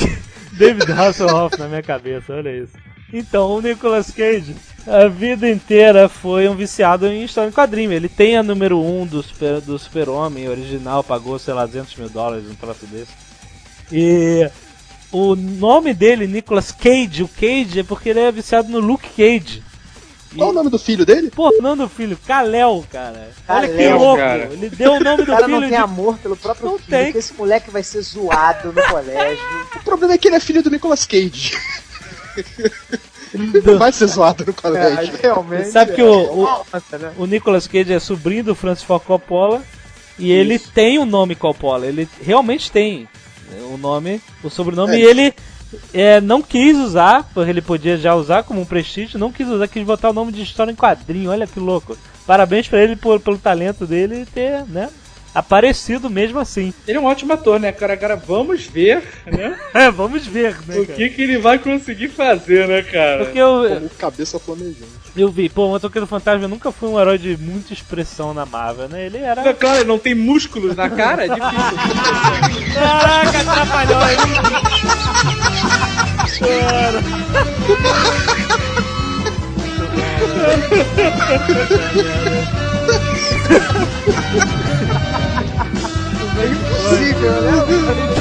David Hasselhoff na minha cabeça, olha isso. Então, o Nicolas Cage, a vida inteira foi um viciado em história em quadrinho. Ele tem a número 1 um do Super- do Super-Homem original, pagou, sei lá, 200 mil dólares, um troço desse. E o nome dele, Nicolas Cage, o Cage é porque ele é viciado no Luke Cage. Qual o nome do filho dele? Pô, não do filho, Kaléo, cara. Olha que Kal-El, louco. cara. Ele deu o nome O do cara filho não tem de amor pelo próprio Não filho, tem. que esse moleque vai ser zoado no colégio. O problema é que ele é filho do Nicolas Cage. do- Vai ser zoado no É, colégio. realmente. Sabe que é, o- é o- onda, né? O Nicolas Cage é sobrinho do Francis Ford Coppola e ele tem o nome Coppola. Ele realmente tem o nome, o sobrenome. É. E ele é, não quis usar, porque ele podia já usar como um prestígio, não quis usar, quis botar o nome de história em quadrinho. Olha que louco. Parabéns pra ele por- pelo talento dele ter, né? Aparecido mesmo assim. Ele é um ótimo ator, né, cara? Agora vamos ver, né? É, vamos ver, né? O cara? que, que ele vai conseguir fazer, né, cara? Porque eu, Como cabeça flamejante. eu vi, pô, o Motoqueiro Fantasma nunca foi um herói de muita expressão na Marvel, né? Ele era. Claro, ele não tem músculos na cara, é difícil. Caraca, atrapalhou aí. É impossível, né?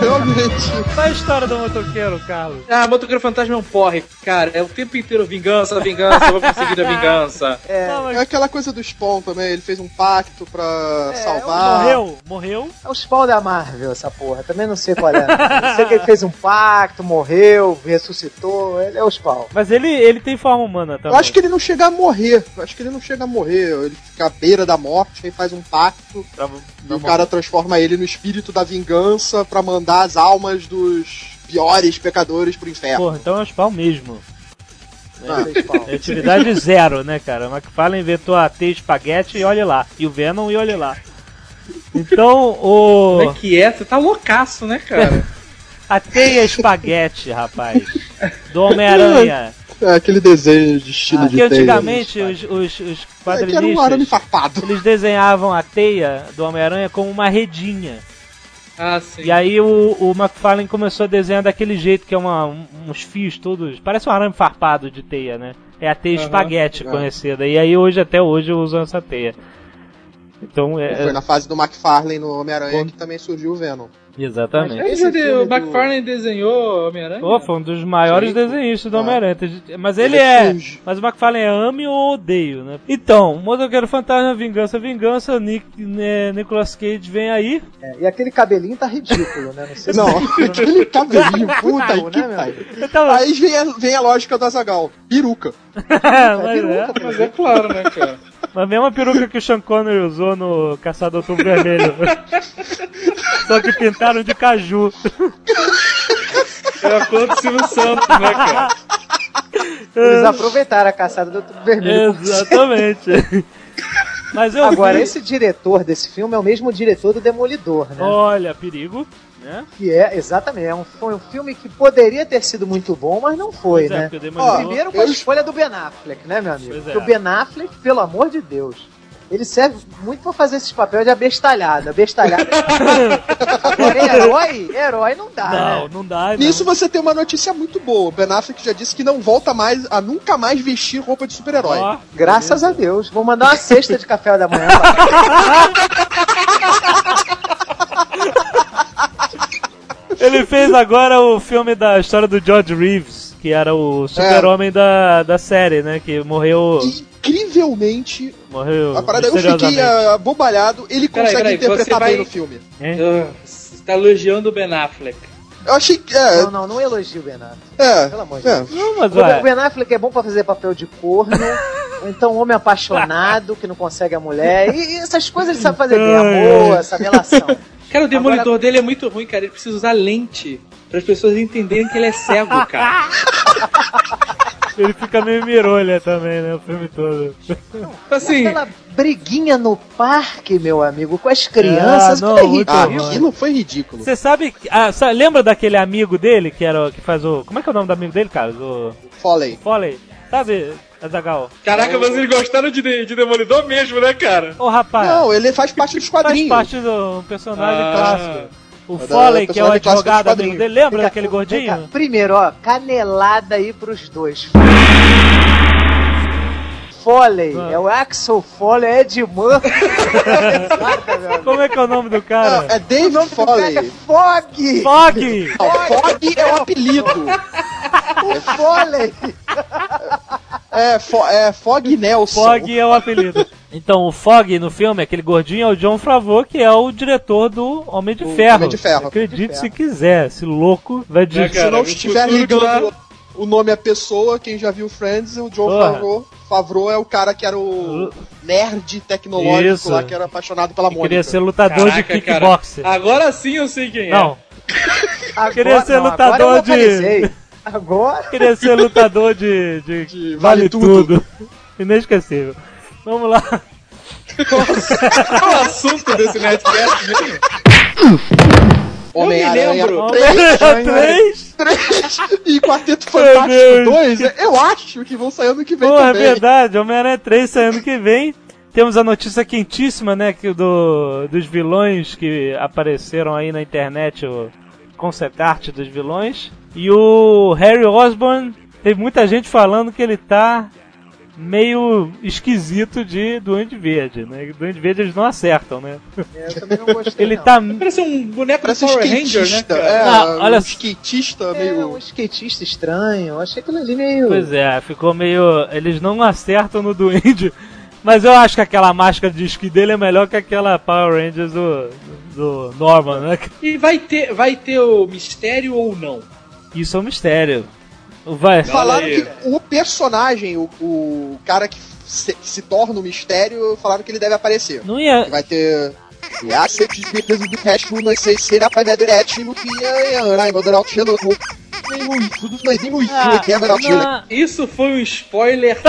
Realmente. Qual é a história do motoqueiro, Carlos? Ah, Motoqueiro Fantasma é um porre, cara. É o tempo inteiro vingança, vingança, vou conseguir a vingança. É, Não, mas É aquela coisa do Spawn também, ele fez um pacto pra É, salvar. morreu, morreu. é o spawn da Marvel, essa porra. Também não sei qual é. Eu sei que ele fez um pacto, morreu, ressuscitou. Ele é o spawn. Mas ele, ele tem forma humana também. Eu acho que ele não chega a morrer. Eu acho que ele não chega a morrer. Ele fica à beira da morte, aí faz um pacto. Tá E o cara transforma ele no espírito da vingança pra mandar as almas dos piores pecadores pro inferno. Porra, então é um spawn mesmo. É o spawn. É atividade zero, né, cara? O McFarlane inventou a T espaguete e olha lá. E o Venom e olha lá. Então, o. Como é que é? Você tá loucaço, né, cara? A teia espaguete, rapaz. Do Homem-Aranha. É aquele desenho de estilo de Porque teia. antigamente os, os, os É que era um arame quadrinistas, farpado. eles desenhavam a teia do Homem-Aranha como uma redinha. Ah, sim. E aí o, o McFarlane começou a desenhar daquele jeito, que é uma, um- uns fios todos. Parece um arame farpado de teia, né? É a teia Aham. espaguete É. conhecida. E aí hoje, até hoje, usam essa teia. Então, é. Foi na fase do McFarlane no Homem-Aranha que também surgiu o Venom. Exatamente. De- filme o do- McFarlane desenhou Homem-Aranha? Pô, foi um dos maiores Sim. desenhistas do Ah. Homem-Aranha. Mas ele Ele é. surge. Mas o McFarlane é ame ou odeio, né? Então, Motoqueiro Fantasma, Vingança, Vingança, Nick, né, Nicolas Cage vem aí. É, e aquele cabelinho tá ridículo, né? Não sei se Não, viram, aquele cabelinho, puta Não, que né. Então, Aí vem a, vem a lógica do Azagal. Peruca. mas, é, Mas é claro, né, cara? Mas a mesma peruca que o Sean Connery usou no Caçador Outubro Vermelho. Só que pintaram de caju. É a cor do Silvio Santos, né, cara? Eles aproveitaram a caçada do Outubro Vermelho. Exatamente. Mas eu Agora, vi- esse diretor desse filme é o mesmo diretor do Demolidor, né? Olha, perigo, né? Que é, exatamente, é um, foi um filme que poderia ter sido muito bom, mas não foi, Pois é, né? Demolidor- Primeiro com a escolha do Ben Affleck, né, meu amigo? É. O Ben Affleck, pelo amor de Deus, ele serve muito pra fazer esses papéis de abestalhada. Abestalhada. Agora, herói, herói não dá, Não, né? não dá. não. Nisso você tem uma notícia muito boa. O Ben Affleck já disse que não volta mais a nunca mais vestir roupa de super-herói. Ó, Graças a Deus. Vou mandar uma cesta de café da manhã pra Ele fez agora o filme da história do George Reeves, que era o super-homem da, da série, né? Que morreu. Incrivelmente, Morreu. a parada, eu fiquei ah, abobalhado. Ele Peraí, consegue peraí, interpretar você bem vai- no filme. Ah, Você tá elogiando o Ben Affleck. Eu achei que. É, Não, não, não elogio o Ben Affleck. é, Pelo amor de é. Deus. Não, mas O Ben- Affleck é bom pra fazer papel de corno, ou então homem apaixonado que não consegue a mulher, e, e essas coisas ele sabe fazer bem, amor, essa relação. Cara, o demolidor dele é muito ruim, cara. Ele precisa usar lente para as pessoas entenderem que ele é cego, cara. ele fica meio mirolha também, né? O filme todo. Assim, Aquela briguinha no parque, meu amigo, com as crianças, Ah, não, que é Ah, ridículo. aquilo foi ridículo. Você sabe. Ah, lembra daquele amigo dele que era o- que faz o. Como é que é o nome do amigo dele, cara? O Foley. Foley. Sabe, Azagal? caraca, mas eles gostaram de, de demolidor mesmo, né, cara? Ô rapaz. Não, ele faz parte dos faz quadrinhos. parte do um personagem Ah. clássico. O É Foley, que é o advogado amigo dele, lembra cá, daquele cá. gordinho? Primeiro, ó, canelada aí pros dois. Foley, Ah. é o Axel Foley, é Ed Murphy. Como é que é o nome do Não, cara? é Dave O cara é Foley. Fog! Fog! Não, Fog é o apelido. O Foley! É, Fo é Fog Nelson. Fog é o apelido. Então, o Fog no filme, aquele gordinho, é o John Favreau, que é o diretor do Homem de O Ferro. Homem de Ferro. Acredite de se quiser, esse louco vai É, dizer. Se cara, não o estiver ligando o nome à pessoa, quem já viu Friends, o John Porra. Favreau. Favreau é o cara que era o nerd tecnológico Isso. lá, que era apaixonado pela Mônica. queria ser lutador de Caraca, cara. kickboxer. Agora sim eu sei quem é. Não, Agora, Queria ser não, lutador agora eu de-. Agora. queria ser lutador de, de, De vale, vale tudo. Inesquecível. Vamos lá. Qual é o assunto desse Nerdcast mesmo? Homem-Aranha lembro. 3? 3 e Quarteto Fantástico Deus. 2, eu acho que vão sair ano que vem Pô, é também. verdade. Homem-Aranha 3 saindo que vem. Temos a notícia quentíssima, né, que do, dos vilões que apareceram aí na internet, o concept art dos vilões. E o Harry Osborn, tem muita gente falando que ele tá meio esquisito de Duende Verde, né? Duende Verde eles não acertam, né? É, eu também não gostei. Ele não. tá. Parece um boneco Parece do um Power Ranger, né? skatista. cara? é, Não, olha um skatista É, meio. um skatista estranho. Eu achei aquilo ali meio. Pois é, ficou meio. Eles não acertam no Duende. Mas eu acho que aquela máscara de esqui dele é melhor que aquela Power Rangers do, do Norman, né? E vai ter, vai ter o mistério ou não? Isso é um mistério. Vai. Falaram que o personagem, o, o cara que se, que se torna o mistério, falaram que ele deve aparecer. Não ia. Vai ter. E a sete de defesa do resto, não sei se será para direto no que é, ai, meu Deus, chegou. Nem muito, tudo mas nem muito, Ah, que é melhor que ele. não. Isso foi um spoiler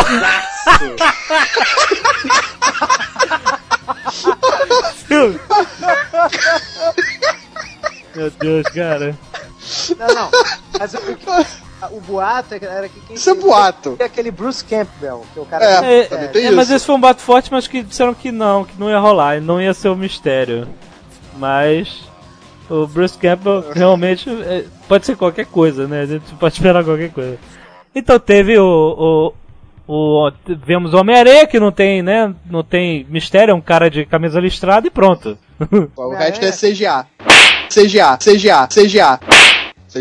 Meu Deus, cara. Não, não. Mas o, o boato era que quem Isso é boato. é aquele Bruce Campbell, que é o cara É, que- também tem É, mas isso. esse foi um bato forte, mas que disseram que não, que não ia rolar, não ia ser um mistério. Mas o Bruce Campbell realmente é, pode ser qualquer coisa, né? A gente pode esperar qualquer coisa. Então teve o. o, o vemos o Homem-Aranha que não tem, né? Não tem mistério, é um cara de camisa listrada e pronto. O resto é CGA. CGA, CGA, CGA.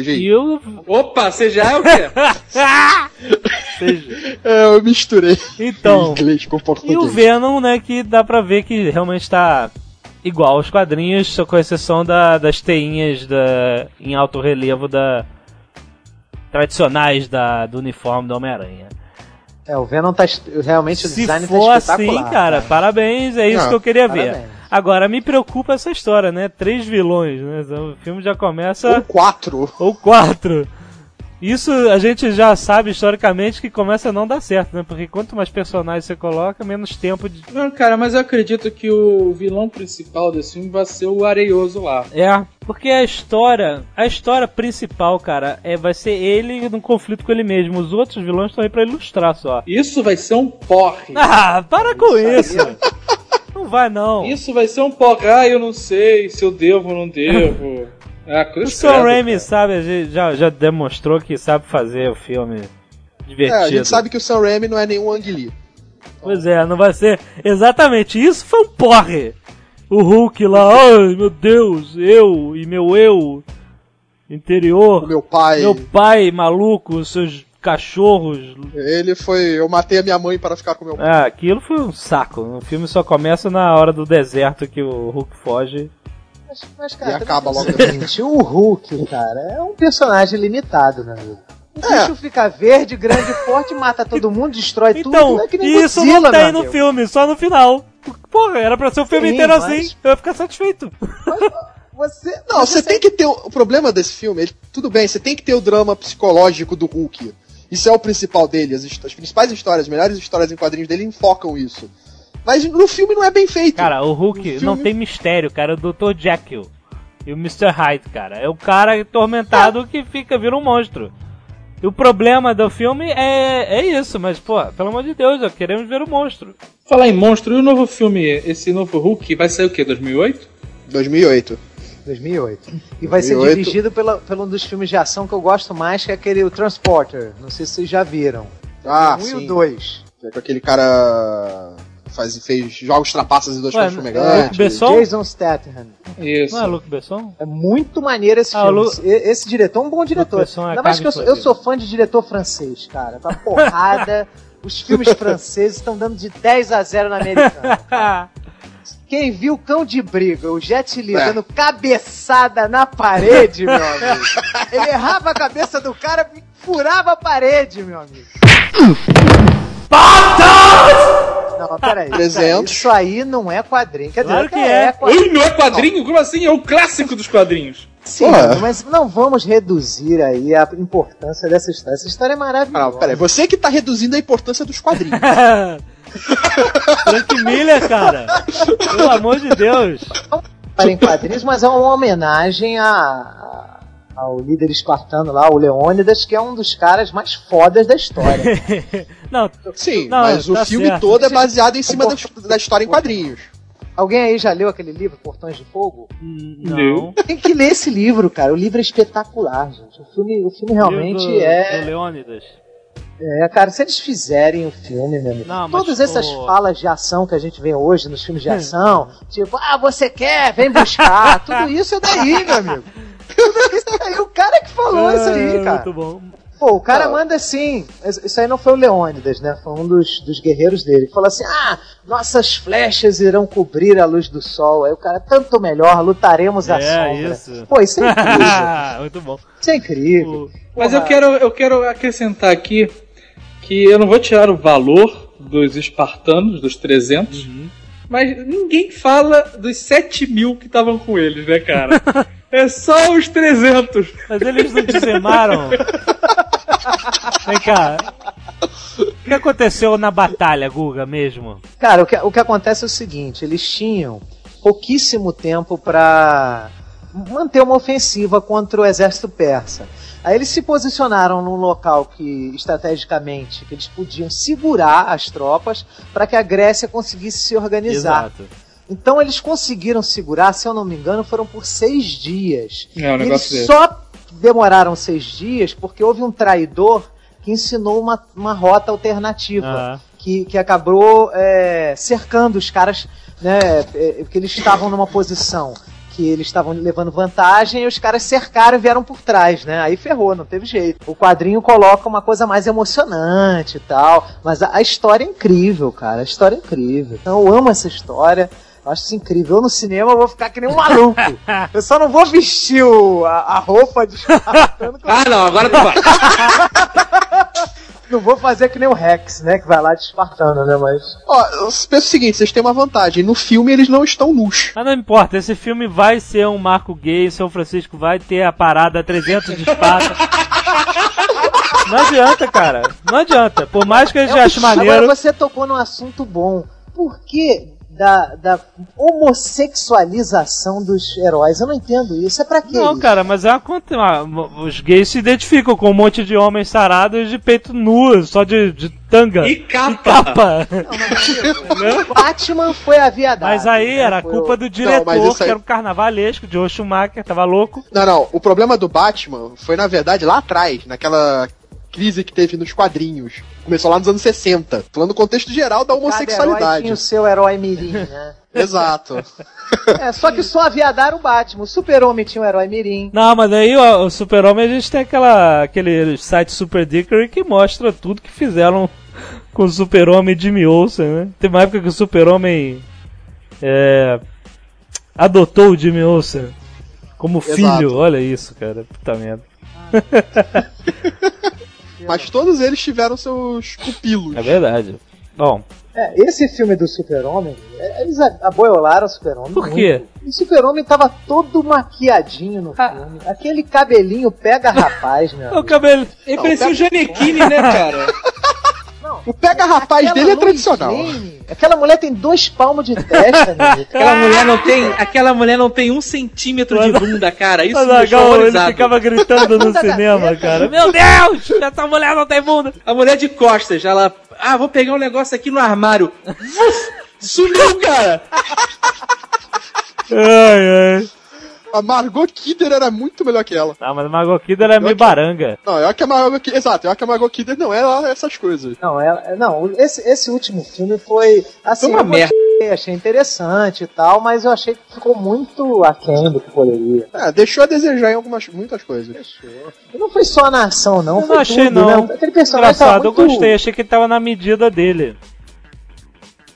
CGI. e o. Opa, você já é o quê? seja, É, eu misturei então. inglês com português. E o Venom, né, que dá pra ver que realmente tá igual aos quadrinhos, só com exceção da, das teinhas da, em alto relevo da tradicionais da, do uniforme do Homem-Aranha. É, o Venom tá realmente o Se design for tá assim, espetacular. cara, parabéns, é isso Ah, que eu queria ver. Agora, me preocupa essa história, né? Três vilões, né? O filme já Ou começa... quatro. Ou quatro. Isso a gente já sabe historicamente que começa a não dar certo, né? Porque quanto mais personagens você coloca, menos tempo de Não, cara, mas eu acredito que o vilão principal desse filme vai ser o Areioso lá. É, porque a história, a história principal, cara, é vai ser ele num conflito com ele mesmo. Os outros vilões estão aí pra ilustrar só. Isso vai ser um porre. Ah, para com isso. Não vai não. Isso vai ser um porre. Ah, eu não sei se eu devo ou não devo. Ah, O Sam Raimi sabe, a gente já, já demonstrou que sabe fazer o filme É, divertido. a gente sabe que o Sam Raimi não é nenhum Ang Lee. Pois é, não vai ser exatamente isso. Foi um porre. O Hulk lá, ai meu Deus, eu e meu eu interior, O meu pai, meu pai maluco, seus cachorros ele foi. Eu matei a minha mãe para ficar com meu pai. Ah, aquilo foi um saco. O filme só começa na hora do deserto que o Hulk foge. Mas, mas, cara, E acaba logo tem o Hulk, cara, é um personagem limitado, né? O É. bicho fica verde, grande, forte, mata todo mundo, destrói Então, tudo. É que nem isso Godzilla, não tem no filme, só no final. Porra, era pra ser o filme Sim, inteiro mas- assim. Eu ia ficar satisfeito. Você, Não, você tem que ter. O problema desse filme, ele- tudo bem, você tem que ter o drama psicológico do Hulk. Isso é o principal dele. As, as principais histórias, as melhores histórias em quadrinhos dele enfocam isso. Mas no filme não é bem feito. Cara, o Hulk filme- não tem mistério, cara. É o Dr. Jekyll e o Mr. Hyde, cara. É o cara atormentado que fica, vira um monstro. E o problema do filme é, é isso, mas, pô, pelo amor de Deus, ó, queremos ver o monstro. Falar em monstro, e o novo filme, esse novo Hulk, vai sair o quê? 2008? 2008. 2008. E vai ser 2008. dirigido pela, pelo um dos filmes de ação que eu gosto mais, que é aquele o Transporter. Não sei se vocês já viram. Ah, o 1 e sim. o 2. É com aquele cara. Faz, fez jogos trapaças e dois filmes é, fumegantes. Luke Besson? Jason Statham. Isso. Não é Luke Besson? É muito maneiro esse Ah, filme. Lu- Esse, diretor é um bom diretor. Besson é Ainda mais que eu, eu sou fã de diretor francês, cara. Tá porrada. Os filmes franceses estão dando de 10 a 0 na americana. Quem viu Cão de Briga, o Jet Li É. dando cabeçada na parede, meu amigo. Ele errava a cabeça do cara e furava a parede, meu amigo. Não, peraí. 300. Isso aí não é quadrinho. Quer dizer, Claro que é. quadrinho. Ui, não é quadrinho? Como assim? É o clássico dos quadrinhos. Sim, Porra. mas não vamos reduzir aí a importância dessa história. Essa história é Ah, maravilhosa. peraí, você que tá reduzindo a importância dos quadrinhos. Frank Miller, cara. Pelo amor de Deus. Para em quadrinhos, mas é uma homenagem a, a- ao líder espartano lá, o Leônidas, que é um dos caras mais fodas da história. Não, Sim, Não, mas o tá filme certo. todo é baseado em cima da, da história em quadrinhos. Alguém aí já leu aquele livro, Portões de Fogo? não. Tem que ler esse livro, cara. O livro é espetacular, gente. O filme, o filme realmente do, é. Do Leônidas. É, cara, se eles fizerem o filme, meu amigo, Não, mas, todas essas pô- falas de ação que a gente vê hoje nos filmes de ação, tipo, ah, você quer, vem buscar, tudo isso é daí, meu amigo. É o cara que falou isso aí, É, cara. Muito bom. Pô, o cara Não. manda assim. Isso aí não foi o Leônidas, né? Foi um dos, dos guerreiros dele. Falou assim: Ah, nossas flechas irão cobrir a luz do sol. Aí o cara, tanto melhor, lutaremos à É, sombra. isso. Pô, isso é incrível. muito bom. isso é incrível. Mas Porra. eu quero, eu quero acrescentar aqui que eu não vou tirar o valor dos espartanos, dos 300, mas ninguém fala dos 7 mil que estavam com eles, né, cara? é só os 300. Mas eles não dizimaram. Vem cá. O que aconteceu na batalha, Guga, mesmo? Cara, o que, o que acontece é o seguinte: eles tinham pouquíssimo tempo pra manter uma ofensiva contra o exército persa. Aí eles se posicionaram num local que, estrategicamente, que eles podiam segurar as tropas para que a Grécia conseguisse se organizar. Exato. Então eles conseguiram segurar, se eu não me engano, foram por seis dias. É, um E negócio eles desse. só demoraram seis dias porque houve um traidor que ensinou uma, uma rota alternativa Ah. que, que acabou é, cercando os caras, né? é, Porque eles estavam numa posição que eles estavam levando vantagem e os caras cercaram e vieram por trás, né? Aí ferrou, não teve jeito. O quadrinho coloca uma coisa mais emocionante e tal, mas a, a história é incrível, cara. A história é incrível. Então eu amo essa história. Eu acho isso incrível. Eu no cinema eu vou ficar que nem um maluco. Eu só não vou vestir o- a, a roupa de Ah, não, agora tu vai. não vou fazer que nem o Rex, né? Que vai lá de espartano, né? Mas. Ó, eu penso o seguinte, vocês têm uma vantagem. No filme eles não estão nus. Mas não importa, esse filme vai ser um marco gay, São Francisco vai ter a parada 300 de espada. Não adianta, cara. Não adianta. Por mais que a gente ache maneiro. Agora você tocou num assunto bom. Por que da, da homossexualização dos heróis? Eu não entendo isso. É pra quê? Não, isso? cara, mas é uma conta. uma- Os gays se identificam com um monte de homens sarados de peito nu, só de, de tanga. E capa. capa. O Batman foi a viadagem. Mas aí né? era Foi culpa o- do diretor, mas isso aí- que era um carnavalesco, de Schumacher, tava louco. Não, não. O problema do Batman foi, na verdade, lá atrás, naquela crise que teve nos quadrinhos. Começou lá nos anos 60. Falando no contexto geral da Cada herói homossexualidade. tinha o seu herói mirim, né? Exato. É, só que só a viadar era o Batman. O super-homem tinha um herói mirim. Não, mas aí ó, o Super-Homem a gente tem aquela, aquele site Super Dickery que mostra tudo que fizeram com o Super-Homem Jimmy Olsen, né? Tem uma época que o Super-Homem é, adotou o Jimmy Olsen como Exato. filho. Olha isso, cara. Puta merda. Mas todos eles tiveram seus pupilos. É verdade. Bom, É, esse filme do Super-Homem, é, eles a- aboiolaram o Super-Homem. Por muito. quê? O Super-Homem tava todo maquiadinho no Ah. filme. Aquele cabelinho pega rapaz, meu. o cabelo. Ele parecia o Janequine, né, cara? O pega-rapaz Aquela dele é tradicional. Lane, aquela mulher tem dois palmos de testa, meu amigo. Aquela mulher não tem, aquela mulher não tem um centímetro de bunda, cara. Isso Mas deixou legal, ele ficava gritando no cinema, cara. Meu Deus! Essa mulher não tem bunda! A mulher de costas, ela. Ah, vou pegar um negócio aqui no armário. Sumiu, cara! Ai, ai. A Margot Kidder era muito melhor que ela. Ah, mas a Margot Kidder é meio que- baranga. Não, eu acho que a Margot Kidder. Exato, eu acho que a Margot Kidder não era essas coisas. Não, é, não esse, esse último filme foi. Assim, Foi uma eu gostei, achei interessante e tal, mas eu achei que ficou muito aquém do que poderia. É, deixou a desejar em algumas muitas coisas. E não foi só na ação, não. Eu foi não achei, tudo, não. Né? Aquele personagem tava Engraçado, eu muito... gostei, achei que ele tava na medida dele.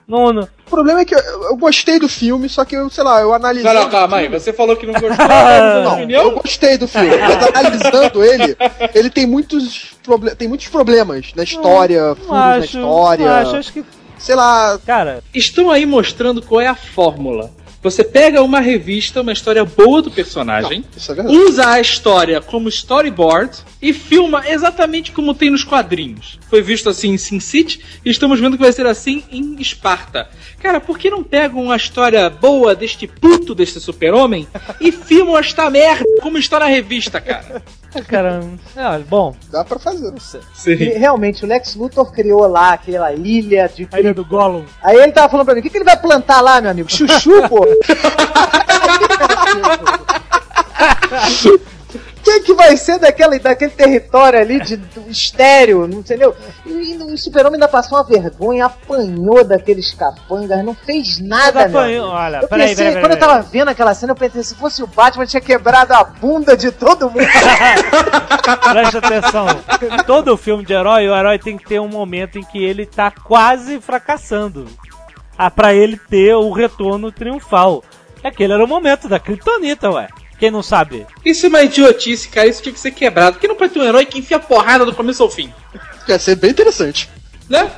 Não. O problema é que eu, eu gostei do filme, só que eu, sei lá, eu analisei. Não, não, calma aí. Você falou que não gostou. Não, eu gostei do filme, mas analisando ele, ele tem muitos, proble tem muitos problemas na história, furos na história. não acho, acho que. Sei lá, Cara, Estão aí mostrando qual é a fórmula. Você pega uma revista, uma história boa do personagem, isso é usa a história como storyboard e filma exatamente como tem nos quadrinhos. Foi visto assim em Sin City e estamos vendo que vai ser assim em Esparta. Cara, por que não pegam uma história boa deste puto deste super-homem e filmam esta merda como está na revista, cara? cara. É, bom, Dá pra fazer. não sei. E, realmente, o Lex Luthor criou lá aquela ilha de. A ilha do Gollum. Aí ele tava falando pra mim: o que, que ele vai plantar lá, meu amigo? Chuchu, pô? que, que vai ser daquele, daquele território ali de do estéreo, não entendeu? E, e o Super-Homem ainda passou uma vergonha, apanhou daqueles capangas, não fez nada, Mas apanhou, olha, eu peraí, pensei, peraí, quando eu peraí. tava vendo aquela cena, eu pensei, se fosse o Batman, tinha quebrado a bunda de todo mundo. Presta atenção. Todo filme de herói, o herói tem que ter um momento em que ele tá quase fracassando. Ah, pra ele ter o retorno triunfal. Aquele era o momento da Kryptonita, ué. Quem não sabe? Isso é uma idiotice, cara. Isso tinha que ser quebrado. Por que não pode ter um herói que enfia porrada do começo ao fim? Ia ser bem interessante. Né?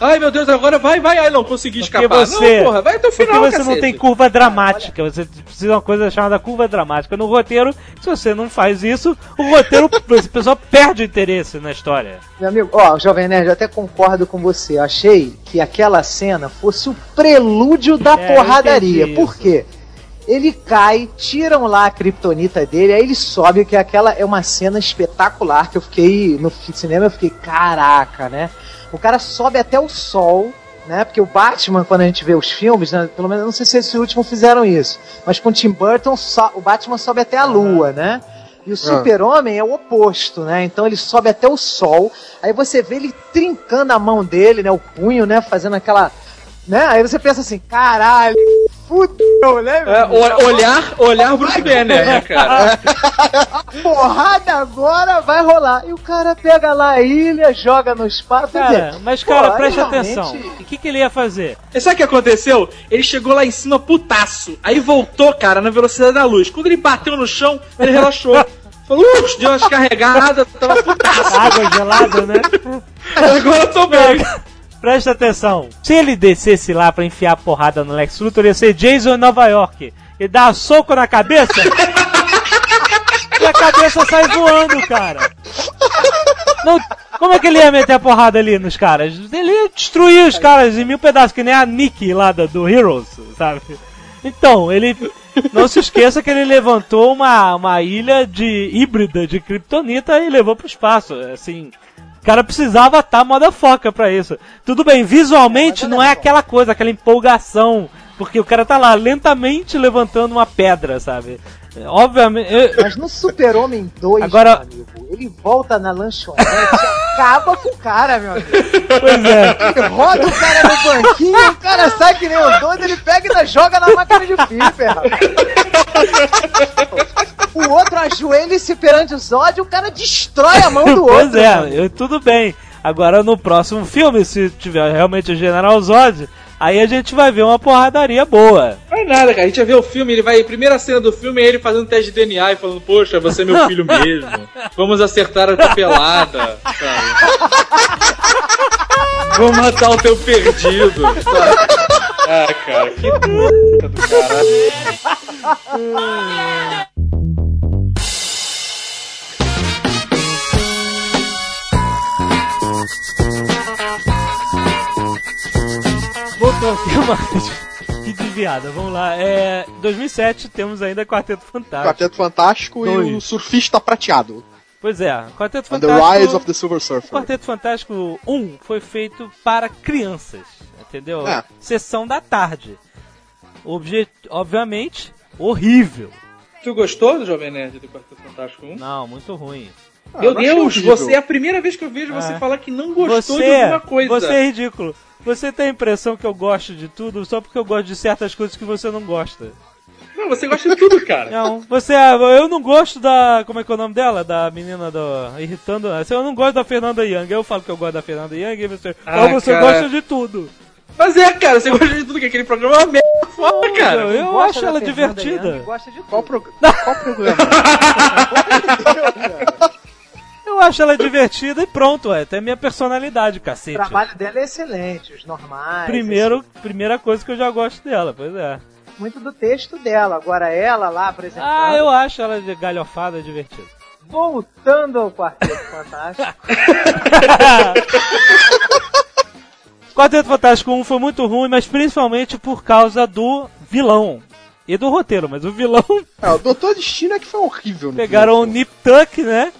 Ai meu Deus, agora vai, vai. Ai não, consegui Porque escapar. você, não, porra, vai até o final, porque você não cacete. tem curva dramática, você precisa de uma coisa chamada curva dramática. No roteiro, se você não faz isso, o roteiro, a pessoa perde o interesse na história. Meu amigo, ó, Jovem Nerd, eu até concordo com você. Eu achei que aquela cena fosse o prelúdio da É, porradaria. Por isso. Ele cai, tiram lá a kriptonita dele, aí ele sobe, que aquela é uma cena espetacular, que eu fiquei, no cinema eu fiquei, caraca, né? O cara sobe até o sol, né? Porque o Batman, quando a gente vê os filmes, né, pelo menos, não sei se esse último fizeram isso, mas com o Tim Burton, so- o Batman sobe até a lua, né? E o super-homem é o oposto, né? Então ele sobe até o sol, aí você vê ele trincando a mão dele, né? O punho, né? Fazendo aquela... Né? Aí você pensa assim, caralho, fudeu, né? É, o- olhar, olhar Bruce Banner, né, cara? porrada agora vai rolar. E o cara pega lá a ilha, joga no espaço. Cara, dizer, mas cara, realmente- atenção. O que, que ele ia fazer? E sabe o que aconteceu? Ele chegou lá em cima putaço. Aí voltou, cara, na velocidade da luz. Quando ele bateu no chão, ele relaxou. Falou, deu uma descarregada, tava putaço. Água gelada, né? Agora eu tô bem. Presta atenção. Se ele descesse lá pra enfiar a porrada no Lex Luthor, ia ser Jason em Nova York. E dar soco na cabeça. e a cabeça sai voando, cara. Não, como é que ele ia meter a porrada ali nos caras? Ele ia destruir os caras em mil pedaços, que nem a Nick lá da- do Heroes, sabe? Então, ele. Não se esqueça que ele levantou uma, uma ilha de híbrida de Kryptonita e levou pro espaço. Assim, cara precisava estar moda foca pra isso. Tudo bem, visualmente não é aquela coisa, aquela empolgação. Porque o cara tá lá lentamente levantando uma pedra, sabe? Obviamente. eu- Mas no Super-Homem 2, Agora- meu amigo, ele volta na lanchonete e acaba com o cara, meu amigo. pois é. Ele roda o cara no banquinho, o cara sai que nem um doido, ele pega e joga na máquina de flipper. O outro ajoelha-se perante o Zod e o cara destrói a mão do outro. Pois é, eu- tudo bem. Agora no próximo filme, se tiver realmente o General Zod, aí a gente vai ver uma porradaria boa. Não é nada, cara. A gente vai ver o filme, ele vai. Primeira cena do filme é ele fazendo teste de DNA e falando, poxa, você é meu filho mesmo. Vamos acertar a papelada. Sabe? Vou matar o teu perdido. Sabe? Ah, cara, que puta do caralho. Aqui uma que desviada, vamos lá. É, 2007 temos ainda Quarteto Fantástico. Quarteto Fantástico e Dois. o Surfista Prateado. Pois é, Quarteto And the Fantástico. Rise of the Silver Surfer. Quarteto Fantástico 1 foi feito para crianças, entendeu? É. Sessão da tarde. Obje obviamente, horrível. Tu gostou do Jovem Nerd do Quarteto Fantástico 1? Não, muito ruim. Ah, Meu Deus, você é a primeira vez que eu vejo você Ah. falar que não gostou de Você, alguma coisa. você é ridículo. Você tem a impressão que eu gosto de tudo só porque eu gosto de certas coisas que você não gosta. Não, você gosta de tudo, cara. Não, você, eu não gosto da, como é que é o nome dela? Da menina do, irritando, eu não gosto da Fernanda Young. Eu falo que eu gosto da Fernanda Young e você, Ah, ah, você cara. gosta de tudo. Mas é, cara, você gosta de tudo, que aquele programa é uma merda foda, cara. eu- eu acho ela Fernanda divertida. Young, gosta de Qual, tudo. pro... Qual programa? Eu acho ela divertida e pronto, é. Tem minha personalidade, O cacete. trabalho dela é excelente, os normais. Primeiro, primeira coisa que eu já gosto dela, pois é. assim, muito do texto dela. Agora ela lá apresentando. Ah, eu acho ela de galhofada divertida. Voltando ao Quarteto Fantástico. Quarteto Fantástico 1 foi muito ruim, mas principalmente por causa do vilão. E do roteiro, mas o vilão É, o Doutor Destino é que foi horrível. No pegaram o primeiro Nip Tuck, né?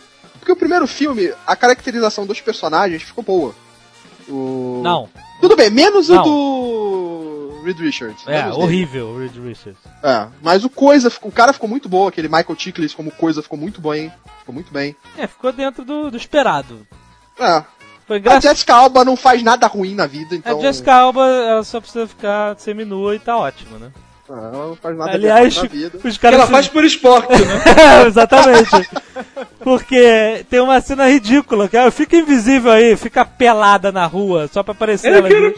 Porque o primeiro filme, a caracterização dos personagens ficou boa. O... Não. Tudo bem, menos Não. o do. Reed Richards. É, horrível o Reed Richards. É, mas o Coisa, o cara ficou muito bom, aquele Michael Chiklis como Coisa ficou muito bem. Ficou muito bem. É, ficou dentro do, do esperado. É. Foi A. Jessica Alba não faz nada ruim na vida, então. A Jessica Alba, ela só precisa ficar seminua e tá ótima, né? É, ela não faz nada Aliás, de errado na vida. os caras. ela se- faz por esporte, né? É, Exatamente. Porque tem uma cena ridícula, que ela fica invisível aí, fica pelada na rua, só pra aparecer ela. ali.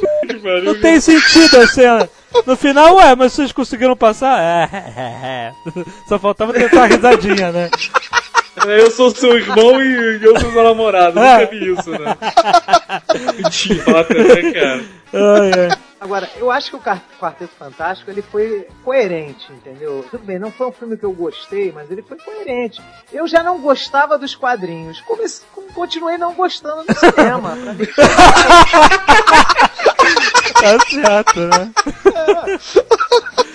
Não tem sentido a cena. No final, ué, mas vocês conseguiram passar? É, é, é. Só faltava tentar a risadinha, né? Eu sou seu irmão e eu sou seu namorado. É. Nunca vi isso, né? Idiota, né, cara? Ai, ai. Agora, eu acho que o Quar- Quarteto Fantástico ele foi coerente, entendeu? Tudo bem, não foi um filme que eu gostei, mas ele foi coerente. Eu já não gostava dos quadrinhos. Comece- continuei não gostando do cinema. Tá certo, né?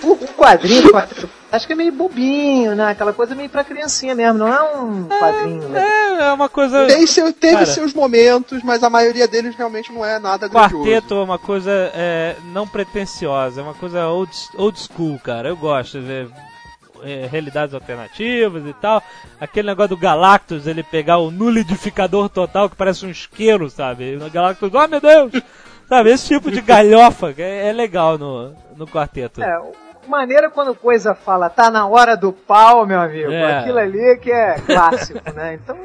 o, o quadrinho Quarteto Fantástico é meio bobinho, né? Aquela coisa meio pra criancinha mesmo, não é um quadrinho, né? É, é uma coisa. Tem seu- teve Cara. seus momentos, mas a maioria deles realmente não é nada grandioso. Quarteto é uma coisa é, não pretensiosa, é uma coisa old, old school, cara. Eu gosto de ver é, realidades alternativas e tal. Aquele negócio do Galactus, ele pegar o nulidificador total, que parece um isqueiro, sabe? O Galactus, oh meu Deus! Sabe, esse tipo de galhofa é, é legal no, no quarteto. É, maneira quando coisa fala, tá na hora do pau, meu amigo. É. Aquilo ali que é clássico, né? Então,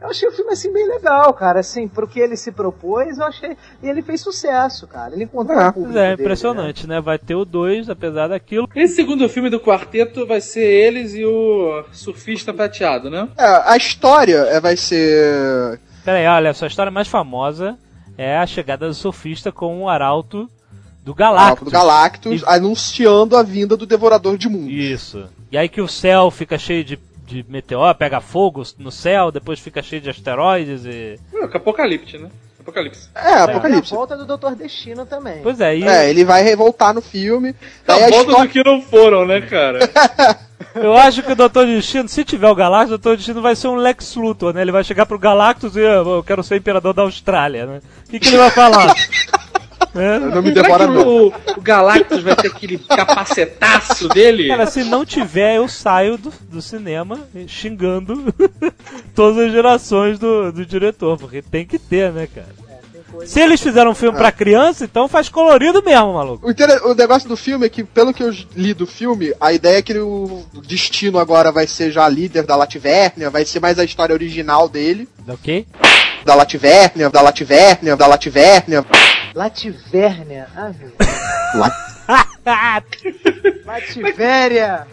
eu achei o filme assim bem legal, cara. Assim, pro que ele se propôs, eu achei. E ele fez sucesso, cara. Ele encontrou É. o é dele, impressionante, né? Vai ter o 2, apesar daquilo. Esse segundo filme do quarteto vai ser eles e o surfista prateado, né? É, a história é, vai ser. Pera aí, olha, sua história mais famosa é a chegada do surfista com o arauto do Galactus. do Galactus E- anunciando a vinda do Devorador de Mundos. Isso. E aí que o céu fica cheio de, de meteoro, pega fogo no céu, depois fica cheio de asteroides e. É, que Apocalipse, né? Apocalipse. É, Tem a Apocalipse. volta do Doutor Destino também. Pois é, e É, ele vai revoltar no filme. A Daí a volta história. do que não foram, né, cara? eu acho que o Doutor Destino, se tiver o Galactus, o Doutor Destino vai ser um Lex Luthor, né? Ele vai chegar pro Galactus e "Eu- eu quero ser imperador da Austrália, né? O que, que ele vai falar? É? Não me que não. o, o Galactus vai ter aquele capacetaço dele? Cara, se não tiver, eu saio do, do cinema xingando todas as gerações do, do diretor, porque tem que ter, né, cara? Se eles fizeram um filme pra criança, então faz colorido mesmo, maluco. O, inter- o negócio do filme é que, pelo que eu li do filme, a ideia é que o destino agora vai ser já líder da Lativernia, vai ser mais a história original dele. Ok? Da Lativernia, da Lativernia, da Lativernia. Lativernia. Ah, meu. La- Lativéria.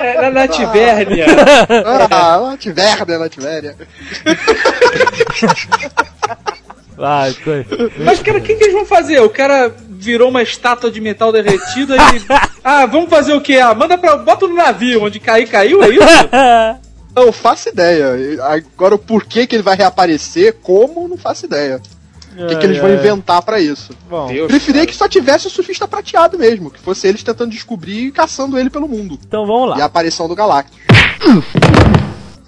É, Na, Tibérnia. Ah, Lativernia, Lativernia. Vai, coi. Mas, cara, o que, que eles vão fazer? O cara virou uma estátua de metal derretido e. Ah, vamos fazer o quê? Ah, manda pra. Bota no navio, onde cair, caiu, é isso? Não faço ideia. Agora o porquê que ele vai reaparecer, como, não faço ideia. O que, que eles vão inventar pra isso. Bom, Deus, Preferia que só tivesse o surfista prateado mesmo, que fosse eles tentando descobrir e caçando ele pelo mundo. então vamos E a lá. aparição do Galactus.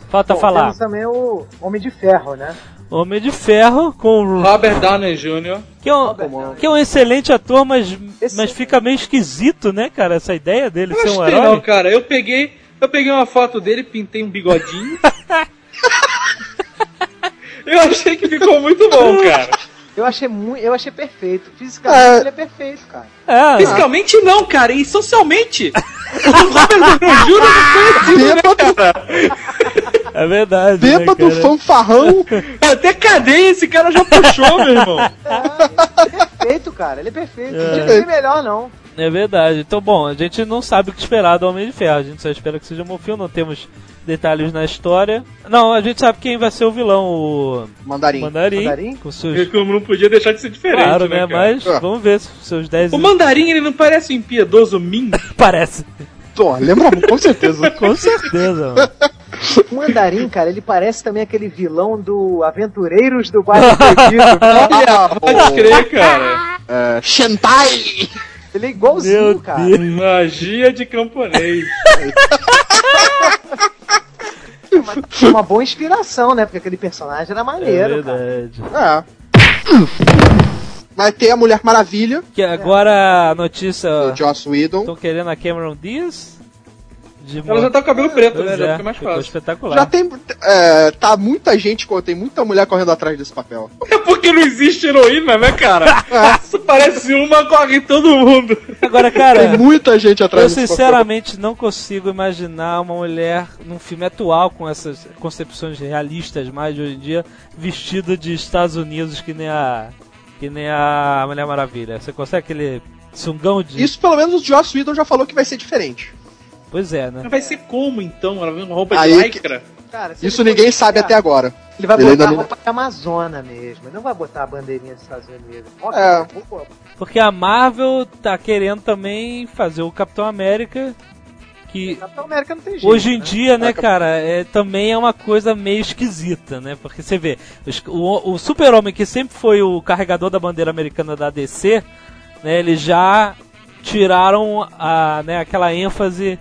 Falta Bom, falar. Temos também o Homem de Ferro, né? Homem de Ferro com o Robert Downey Jr. que é, um, que é um excelente ator, mas, Esse- mas fica meio esquisito, né, cara? Essa ideia dele Eu ser um que não, herói. cara. Eu peguei, eu peguei uma foto dele, pintei um bigodinho. eu achei que ficou muito bom, cara. Eu achei muito, eu achei perfeito. Fisicamente É. ele é perfeito, cara. É, Fisicamente não, cara, e socialmente. O Robert Downey Jr. é conhecido, né, cara? é verdade. né, bêbado cara? fanfarrão. Até cadeia esse cara já puxou, meu irmão. Ele é perfeito, cara. Ele é perfeito. Não tinha que ser melhor, não. É verdade. Então, bom, a gente não sabe o que esperar do Homem de Ferro. A gente só espera que seja um bom filme, não temos detalhes na história. Não, a gente sabe quem vai ser o vilão, o Mandarim. Mandarim. Mandarim? Com seus... Como não podia deixar de ser diferente, Claro, né, né? cara? Mas É. vamos ver se seus 10 O Mandarim, ele não parece um impiedoso Min? Parece. Pô, lembra com certeza. Com certeza, mano. O Mandarim, cara, ele parece também aquele vilão do Aventureiros do Bairro. Olha, Pode crer, cara. é, Shentai. Ele é igualzinho, Meu cara. Deus. Magia de camponês. Uma, uma boa inspiração, né? Porque aquele personagem era É maneiro, cara. verdade. É. Vai ter a Mulher Maravilha, Que agora a notícia. do Joss Whedon. Estão querendo a Cameron Diaz? De Ela já tá com o cabelo preto, Pois né? Já é, fica mais ficou fácil. espetacular. Já tem. é, tá muita gente, tem muita mulher correndo atrás desse papel. É porque não existe heroína, né, cara? Isso parece uma, corre todo mundo. Agora, Tem cara, muita gente atrás eu desse sinceramente não consigo imaginar uma mulher num filme atual com essas concepções realistas mais de hoje em dia, vestida de Estados Unidos que nem a que nem a Mulher Maravilha. Você consegue aquele sungão de papel. Isso pelo menos o Joss Whedon já falou que vai ser diferente. Pois é, né? Mas vai ser como então? Ela vem com roupa Aí de que- lycra? Cara, Isso ninguém sabe até agora. Ele vai Ele botar a não- roupa de Amazona mesmo. Ele não vai botar a bandeirinha dos Estados Unidos. É. Porque a Marvel tá querendo também fazer o Capitão América que Capitão América não tem jeito. Hoje em né? dia, né, cara, é, também é uma coisa meio esquisita, né? Porque você vê, o, o Super-Homem, que sempre foi o carregador da bandeira americana da DC, né, eles já tiraram a, né, aquela ênfase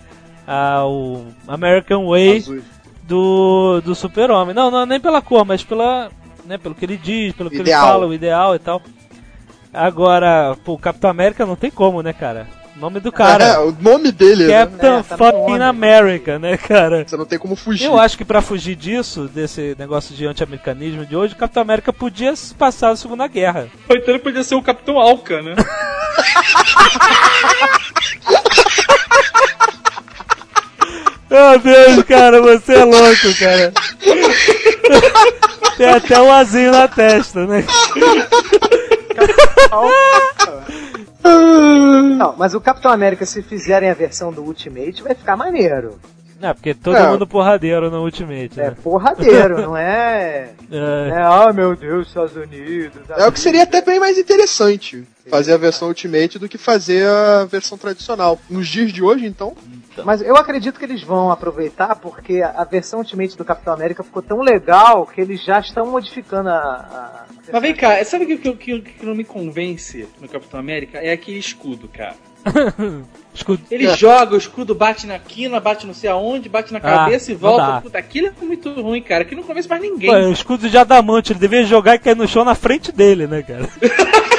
ao American Way Azul. do, do Super-Homem. Não, não, nem pela cor, mas pela, né, pelo que ele diz, pelo que ele Ideal. fala, o ideal e tal. Agora, pô, o Capitão América não tem como, né, cara? O nome do cara. É, o nome dele, né? Captain É, tá fucking. America, né, cara? Você não tem como fugir. Eu acho que pra fugir disso, desse negócio de anti-americanismo de hoje, o Capitão América podia se passar a Segunda Guerra. Ou então ele podia ser o Capitão Alca, né? Meu Deus, cara, você é louco, cara. Tem até um azinho na testa, né? Não, mas o Capitão América, se fizerem a versão do Ultimate, vai ficar maneiro. Não, porque todo É. mundo porradeiro no Ultimate, É né? porradeiro, não é. É. É, ah, meu Deus, Estados Unidos. É o que seria até bem mais interessante. Fazer a versão Ultimate do que fazer a versão tradicional. Nos dias de hoje, então. Mas eu acredito que eles vão aproveitar porque a versão Ultimate do Capitão América ficou tão legal que eles já estão modificando a. a- Mas vem cá, sabe o que, que, que, que não me convence no Capitão América? É aquele escudo, cara. Escudo. Ele É. joga, o escudo bate na quina, bate não sei aonde, bate na cabeça e não dá. volta. Puta, aquilo é muito ruim, cara. Que não convence mais ninguém. Pô, é o escudo de adamante, ele devia jogar e cair no chão na frente dele, né, cara?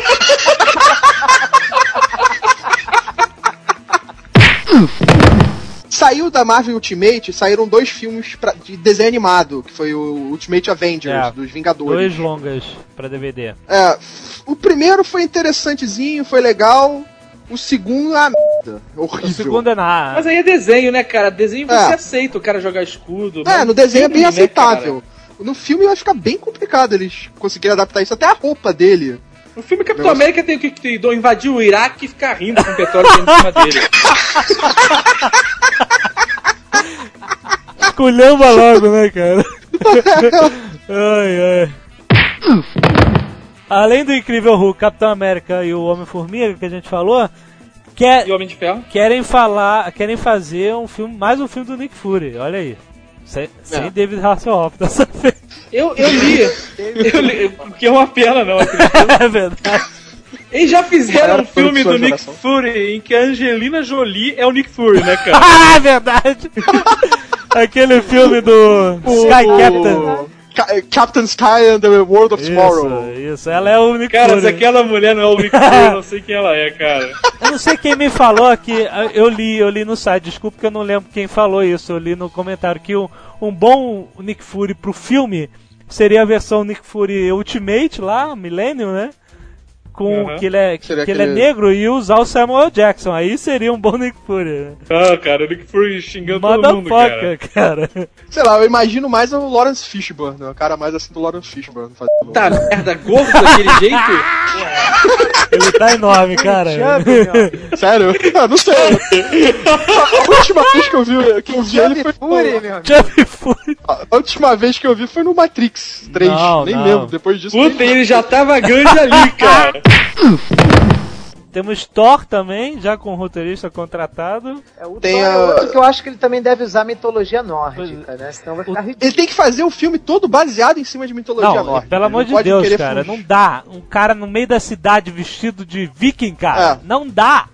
Saiu da Marvel Ultimate, saíram dois filmes pra- de desenho animado, que foi o Ultimate Avengers, É. dos Vingadores. Dois longas pra DVD. É, o primeiro foi interessantezinho, foi legal. O segundo é uma merda. Horrível. O segundo é na. Mas aí é desenho, né, cara? Desenho você É. aceita o cara jogar escudo. É, no desenho é bem né, aceitável. No filme vai ficar bem complicado eles conseguirem adaptar isso. Até a roupa dele. cara? O filme Capitão Negócio- América tem o que que tem? Invadir o Iraque e ficar rindo com o petróleo que em cima dele. Esculhamba logo, né, cara? ai, ai. Além do incrível Hulk, Capitão América e o Homem-Formiga que a gente falou, quer, E o Homem de Ferro? querem falar, querem fazer um filme, mais um filme do Nick Fury. Olha aí. Sem, sem David Hasselhoff dessa vez. Eu, eu li. eu li. O que é uma pena, não, acredito. É verdade. Eles já fizeram um filme do Nick geração. Fury em que a Angelina Jolie é o Nick Fury, né, cara? Ah, é verdade. Aquele filme do Sky Captain. Ca- Captain Sky and the World of Tomorrow. Isso, isso. Ela é o Nick Cara, Fury. se aquela mulher não é o Nick Fury, eu não sei quem ela é, cara. Eu não sei quem me falou aqui, eu li, eu li no site, desculpa que eu não lembro quem falou isso, eu li no comentário que um, um bom Nick Fury pro filme seria a versão Nick Fury Ultimate lá, Millennium, né? Com Uhum. que ele é, que ele é negro e usar o Samuel Jackson. Aí seria um bom Nick Fury. Né? Ah, cara, o Nick Fury xingando todo mundo, cara. Cara. Sei lá, eu imagino mais o Lawrence Fishburne, né? o cara mais assim do Lawrence Fishburne. Tá merda, gordo daquele jeito? Ele tá enorme, cara. Sério? Ah, não sei. A última vez que eu vi, que eu vi ele foi. Fury, meu. Chubby Fury. A última vez que eu vi foi no Matrix 3. Não, Nem não. lembro. Depois disso. Puta, ele já tava grande ali, cara. Temos Thor também, já com o roteirista contratado. É o Tem Thor é a- outro que eu acho que ele também deve usar mitologia nórdica, né? Senão vai ficar ridículo. Ele tem que fazer o filme todo baseado em cima de mitologia Não, nórdica. pelo amor de Deus, cara, fugir. não dá. Um cara no meio da cidade vestido de viking, cara. É. Não dá.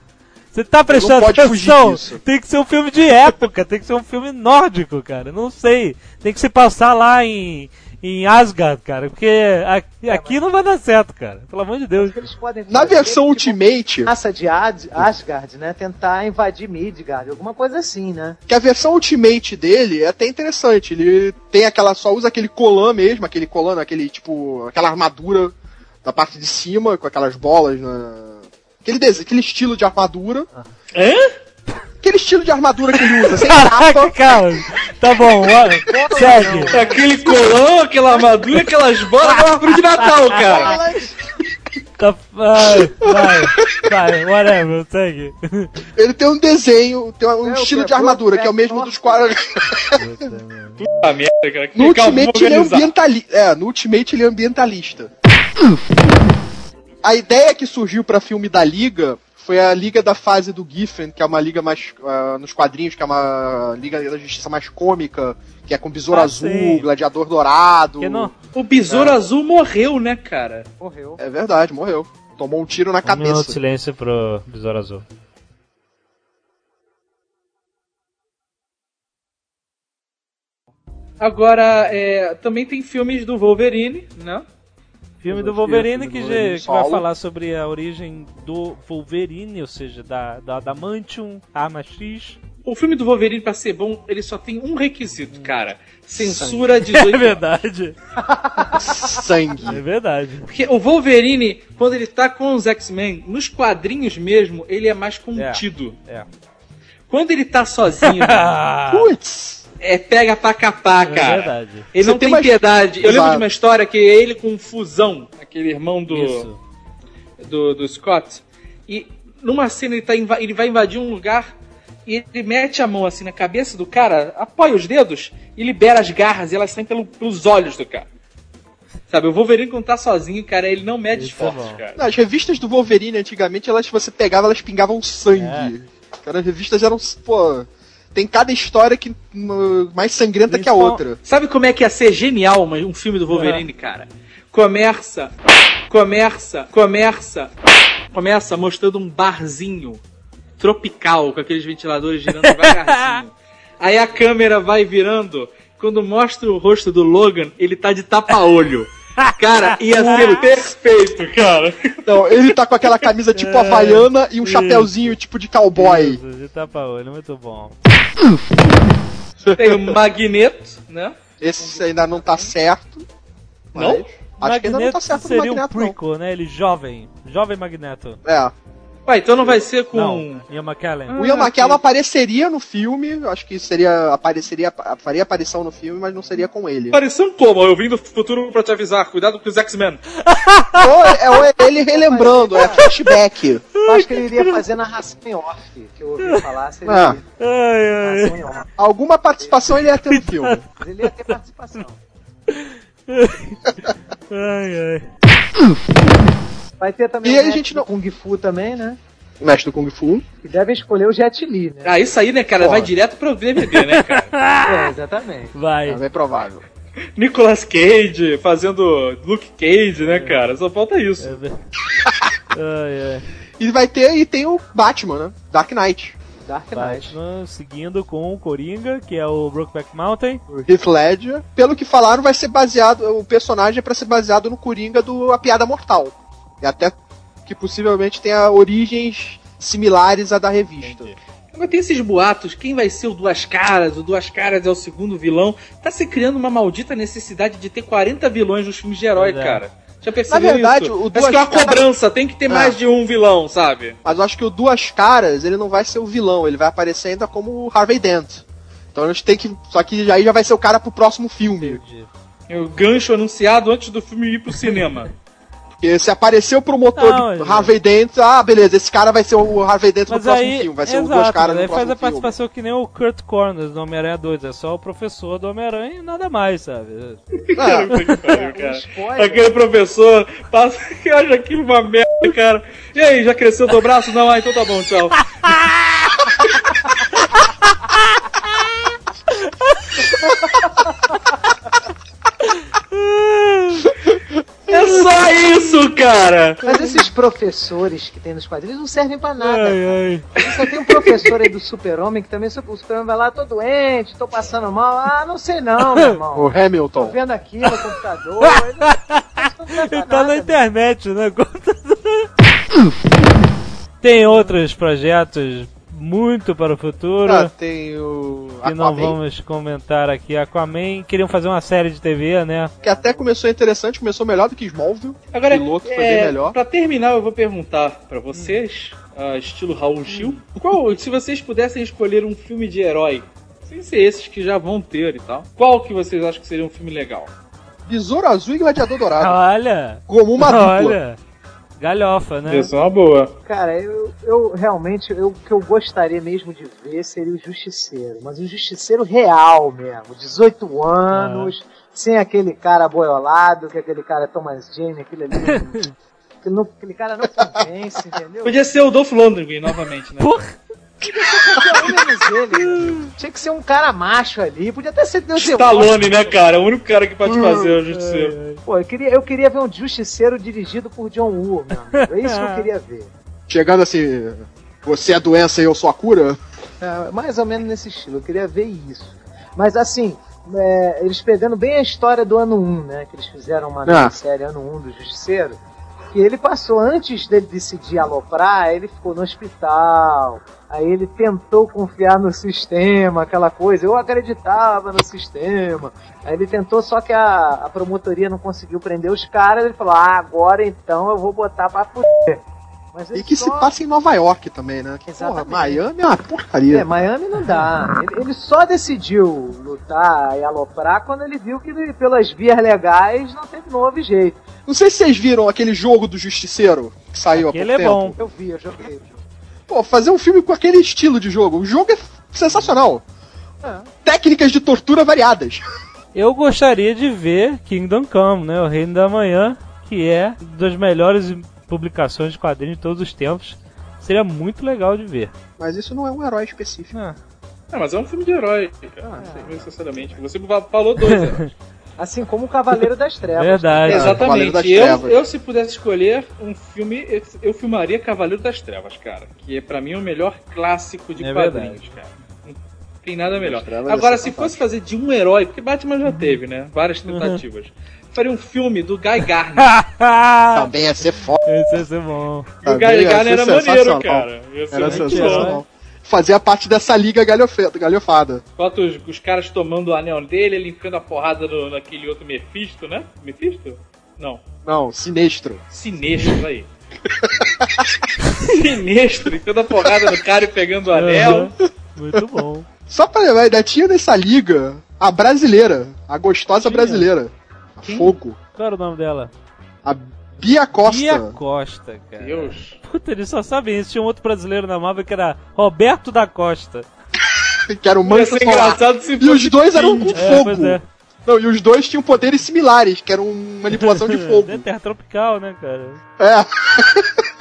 Você tá prestando atenção? Tem que ser um filme de época, tem que ser um filme nórdico, cara. Não sei. Tem que se passar lá em, em Asgard, cara. Porque aqui, aqui não vai dar certo, cara. Pelo amor de Deus. Eles podem Na versão Ultimate, raça de Ad- Asgard, né? Tentar invadir Midgard, alguma coisa assim, né? que a versão Ultimate dele é até interessante. Ele tem aquela. só usa aquele colã mesmo, aquele colã, aquele tipo. aquela armadura da parte de cima, com aquelas bolas na. Aquele, dese- aquele estilo de armadura. Hã? Aquele estilo de armadura que ele usa, sem Caraca, capa. cara. Tá bom, ó, segue. Aquele colão, aquela armadura, aquelas bolas, aquela árvore de Natal, cara. Tá, vai, vai, vai, whatever, segue. Ele tem um desenho, tem um É, estilo de armadura, que é o mesmo dos quadros. Puta merda, cara. Que No Ultimate ele é ambientalista. É, no Ultimate ele é ambientalista. A ideia que surgiu pra filme da Liga foi a Liga da fase do Giffen, que é uma liga mais. ah, nos quadrinhos, que é uma Liga da Justiça mais cômica, que é com Besouro Ah, Azul, sim. Gladiador Dourado. O Besouro Azul morreu, né, cara? Morreu. É verdade, morreu. Tomou um tiro na um minuto de cabeça. silêncio pro Besouro Azul. Agora, é, também tem filmes do Wolverine, né? Filme do Wolverine que, Wolverine já- que vai falar sobre a origem do Wolverine, ou seja, da, da Adamantium, Arma X. O filme do Wolverine, pra ser bom, ele só tem um requisito, cara. Censura 18 É verdade, Sangue. é verdade. Porque o Wolverine, quando ele tá com os X-Men, nos quadrinhos mesmo, ele é mais contido. É. Quando ele tá sozinho, Ah, Putz! É pega pra capar, é cara. verdade. Ele Você não tem piedade. Eu lembro de uma história que é ele com Fusão, aquele irmão do, do, do Scott. E numa cena ele, tá inva- ele vai invadir um lugar e ele mete a mão assim na cabeça do cara, apoia os dedos e libera as garras e elas saem pelo- pelos olhos do cara. Sabe, o Wolverine quando tá sozinho, cara, ele não mede Isso é esforços, bom. cara. Não, as revistas do Wolverine antigamente, elas você pegava, elas pingavam sangue. Cara, as revistas eram, pô, tem cada história que mais sangrenta que a Principal- outra. Sabe como é que ia ser genial um filme do Wolverine, cara? Começa, começa, começa, começa mostrando um barzinho tropical com aqueles ventiladores girando devagarzinho. Aí a câmera vai virando, quando mostra o rosto do Logan, ele tá de tapa-olho. Cara, ia ser perfeito, cara. Então, ele tá com aquela camisa tipo havaiana e um chapéuzinho tipo de cowboy. Isso, de tapa-olho, muito bom. Tem o Magneto, né? Esse ainda não tá certo. Não? mas Acho que ainda não tá certo no seria um Magneto, não. prequel, né? Ele jovem, jovem Magneto. É. Ué, então não vai ser com... Não, Ian McKellen. O Ian Ah, McKellen apareceria no filme, acho que seria apareceria faria aparição no filme, mas não seria com ele. Parecendo como? Eu vim do futuro pra te avisar. Cuidado com os X-Men. ou, é, ou é ele relembrando, é flashback. Eu acho que ele iria fazer narração em off, que eu ouvi falar, seria Ah. Ai, ai. off. Alguma participação ele ia ter no filme. Ele ia ter participação. Ai, ai. Vai ter também E o aí a mestre gente não- do Kung Fu também, né? Mestre do Kung Fu. Que devem escolher o Jet Li, né? Ah, isso aí, né, cara? Porra. Vai direto pro DVD, né, cara? É, exatamente. Vai. É provável. Nicolas Cage fazendo Luke Cage, né, cara? Só falta isso. É Ai, ai. E vai ter, e tem o Batman, né? Dark Knight. Dark Knight. Batman seguindo com o Coringa, que é o Brokeback Mountain. O Heath Ledger. Pelo que falaram, vai ser baseado, o personagem é pra ser baseado no Coringa do A Piada Mortal. E até que possivelmente tenha origens similares à da revista. Agora tem esses boatos, quem vai ser o Duas Caras? O Duas Caras é o segundo vilão. Tá se criando uma maldita necessidade de ter 40 vilões nos filmes de herói, é. cara. Já percebeu Na verdade, isso? o Parece que é uma Duas Caras- cobrança, tem que ter É. mais de um vilão, sabe? Mas eu acho que o Duas Caras, ele não vai ser o vilão, ele vai aparecer ainda como o Harvey Dent. Então a gente tem que. Só que aí já vai ser o cara pro próximo filme. Entendi. O gancho anunciado antes do filme ir pro cinema. Porque se aparecer o promotor Não, de ele- Harvey Dent, ah, beleza, esse cara vai ser o Harvey Dent no Mas próximo aí, filme, vai ser exato, Duas Caras aí no faz próximo a filme. participação que nem o Kurt Corners do Homem-Aranha 2, é só o professor do Homem-Aranha e nada mais, sabe? É. Que pariu, cara. spoiler. Aquele professor passa que acha aquilo uma merda, cara. E aí, já cresceu teu braço? Não, ah, então tá bom, tchau. Só cara! Mas esses professores que tem nos quadrinhos não servem pra nada. Ai, ai. Você tem um professor aí do super-homem que também o super-homem vai lá, tô doente, tô passando mal. Ah, não sei não, meu O irmão. Tô Hamilton. vendo aqui no computador. Ele não- Ele tá na nada, internet, né? Tem outros projetos muito para o futuro. Ah, tem o que não vamos comentar aqui. Aquaman queriam fazer uma série de TV, né? que até começou interessante, começou melhor do que Smallville. Agora, o piloto foi é, bem melhor. pra terminar, eu vou perguntar pra vocês, ah, estilo Raul Gil, qual, se vocês pudessem escolher um filme de herói, sem ser esses que já vão ter e tal, qual que vocês acham que seria um filme legal? Besouro Azul e Gladiador Dourado. Olha! Como uma dupla. Olha! Galhofa, né? Isso é uma boa. Cara, eu, eu realmente, eu, o que eu gostaria mesmo de ver seria o Justiceiro. Mas um Justiceiro real mesmo. 18 anos, sem aquele cara boiolado, que aquele cara Thomas Jane, aquele ali. aquele, não- aquele cara não convence, entendeu? Podia ser o Dolph Lundgren novamente, né? Porra! Qualquer um menos ele. Tinha que ser um cara macho ali. Podia até ser Deus Stallone, né, cara? O único cara que pode fazer o Justiceiro. Pô, eu queria, eu queria ver um Justiceiro dirigido por John Woo, meu amigo. É isso que eu queria ver. Chegando assim, você é a doença e eu sou a cura. É, mais ou menos nesse estilo, eu queria ver isso. Mas assim, é, eles pegando bem a história do ano 1, né? Que eles fizeram uma Ah. série ano 1 do Justiceiro. Que ele passou, antes dele decidir aloprar, ele ficou no hospital. Aí ele tentou confiar no sistema, aquela coisa. Eu acreditava no sistema. Aí ele tentou, só que a, a promotoria não conseguiu prender os caras. Ele falou: Ah, agora então eu vou botar pra fuder. Mas E ele que se só- passa em Nova York também, né? Que, porra, Exatamente. Miami é uma porcaria. é, Miami não dá. Ele, ele só decidiu lutar e aloprar quando ele viu que ele, pelas vias legais não teve houve jeito. Não sei se vocês viram aquele jogo do Justiceiro que saiu Aquele há pouco é bom. tempo. Eu vi, eu joguei. Pô, fazer um filme com aquele estilo de jogo. O jogo é sensacional. É. Técnicas de tortura variadas. Eu gostaria de ver Kingdom Come, né? O Reino da Manhã, que é uma das melhores publicações de quadrinhos de todos os tempos. Seria muito legal de ver. Mas isso não é um herói específico. Ah, É, mas é um filme de herói, cara. Sei necessariamente. Você falou dois heróis. Assim como o Cavaleiro das Trevas. verdade. Cavaleiro das Exatamente. Eu, Trevas. eu, se pudesse escolher um filme, eu- filmaria Cavaleiro das Trevas, cara. Que é pra mim o melhor clássico de É quadrinhos, cara. Não tem nada melhor. Agora, se fosse fazer de um herói, porque Batman já teve, né? Várias tentativas. Faria um filme do Guy Garner. Também ia ser foda. Esse ia ser bom. E o Também Guy Garner era maneiro, cara. Ia ser Era muito bom. sensacional. Fazia parte dessa liga galhofe- galhofada. Bota os, os caras tomando o anel dele, ele enfiando a porrada no, naquele outro Mephisto, né? Mephisto? Não. Não, sinistro. Sinestro aí. Sinestro, enfiando a porrada no cara e pegando o anel. Aham. Muito bom. Só pra lembrar, ainda tinha nessa liga a brasileira, a gostosa Tinha. brasileira. A Quem? Fogo. Qual era o nome dela? A Bia Costa. Bia Costa, cara. Deus. Puta, eles só sabem isso. Tinha um outro brasileiro na Marvel que era Roberto da Costa. Que era o Solar. engraçado se E os dois eram com. É, fogo. é. Não, e os dois tinham poderes similares, que eram manipulação de fogo. É terra tropical, né, cara? É.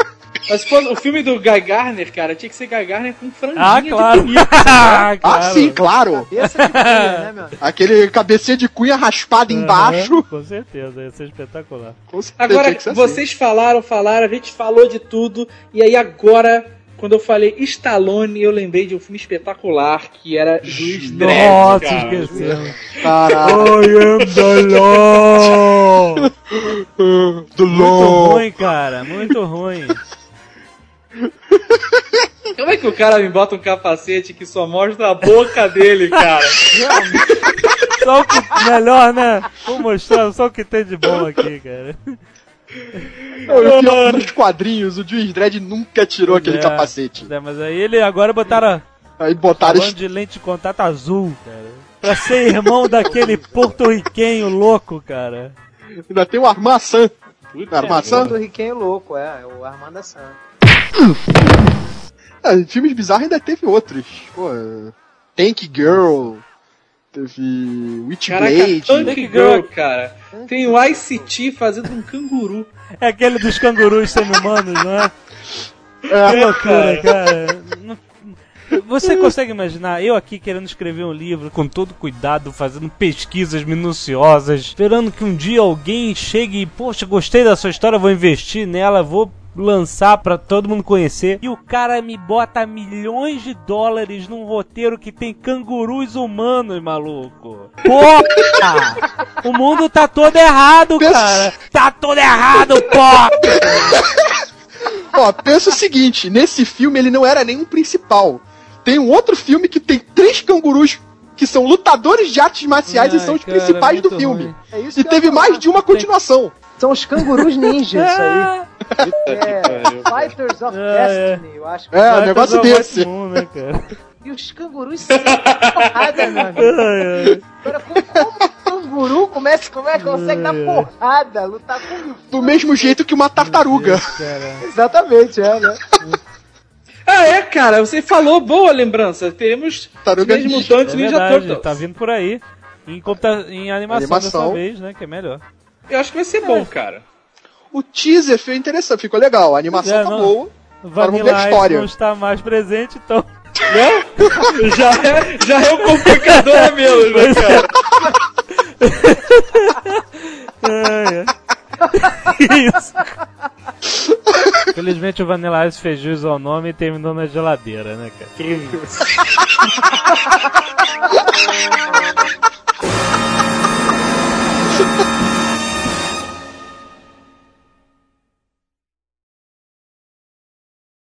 Mas fosse o filme do Guy Garner, cara, tinha que ser Guy Garner com franjinha Ah, de claro. bonito. ah, Ah, claro. sim, claro. Cabeça de cunha, né, meu? Aquele cabecinha de cunha raspada embaixo. Aham, Com certeza, ia ser espetacular. Com certeza, Agora, assim. vocês falaram, falaram, a gente falou de tudo, e aí agora, quando eu falei Stallone, eu lembrei de um filme espetacular que era Juiz Dredd, Nossa, cara. esquecemos. assim. Caralho. I am the law! Do Muito LOL. ruim, cara, muito ruim. Como é que o cara me bota um capacete que só mostra a boca dele, cara? Só o que melhor, né? Vou mostrar só o que tem de bom aqui, cara. Não, e o pior, nos quadrinhos, o Juiz Dredd nunca tirou aquele É. capacete. É, mas aí ele agora botaram Aí botaram. falando de lente de contato azul, cara. Pra ser irmão daquele porto-riquenho louco, cara. Ainda tem o Armaçã. Putz, Armação? Do Riquinho louco, é, é o Armando Assan. Ah, filmes bizarros ainda teve outros. Pô, é, Tank Girl. Teve Witchblade. Tank Tank Girl, cara. Tem o ICT fazendo um canguru. É aquele dos cangurus semi-humanos, não é? Que É, loucura, cara. Você consegue imaginar eu aqui querendo escrever um livro com todo cuidado, fazendo pesquisas minuciosas, esperando que um dia alguém chegue e, poxa, gostei da sua história, vou investir nela, vou lançar pra todo mundo conhecer. E o cara me bota milhões de dólares num roteiro que tem cangurus humanos, maluco. Porra! o mundo tá todo errado, cara. Tá todo errado, porra! Ó, pensa o seguinte, nesse filme ele não era nem um principal. Tem um outro filme que tem três cangurus que são lutadores de artes marciais e Ai, são os cara, principais do filme. ruim. É isso E teve mais de uma continuação. São os cangurus ninja, isso aí. É. Fighters of É, é. Destiny, eu acho. É, um Vai negócio desse. Batman, né, cara? E os cangurus sem porrada, ai. Agora, como, como um canguru começa, como é que consegue dar porrada, lutar com Do mesmo jeito que uma tartaruga. Cara. Exatamente, é, né? Ah, é, cara, você falou, boa lembrança. Teremos Tartaruga Teenage Ninja. Mutantes É Ninja verdade, Turtles. tá vindo por aí. Em, computa... em animação, Animação. dessa vez, né? Que é melhor. Eu acho que vai ser bom, cara. O teaser foi interessante, ficou legal. A animação É, tá não. boa. O vamos ver a Vanilla Ice história. não está mais presente, então. Né? já, é, já é um complicador a menos, né, cara? É, é. Isso. Felizmente o Vanilla Ice fez jus ao nome e terminou na geladeira, né, cara? Que isso.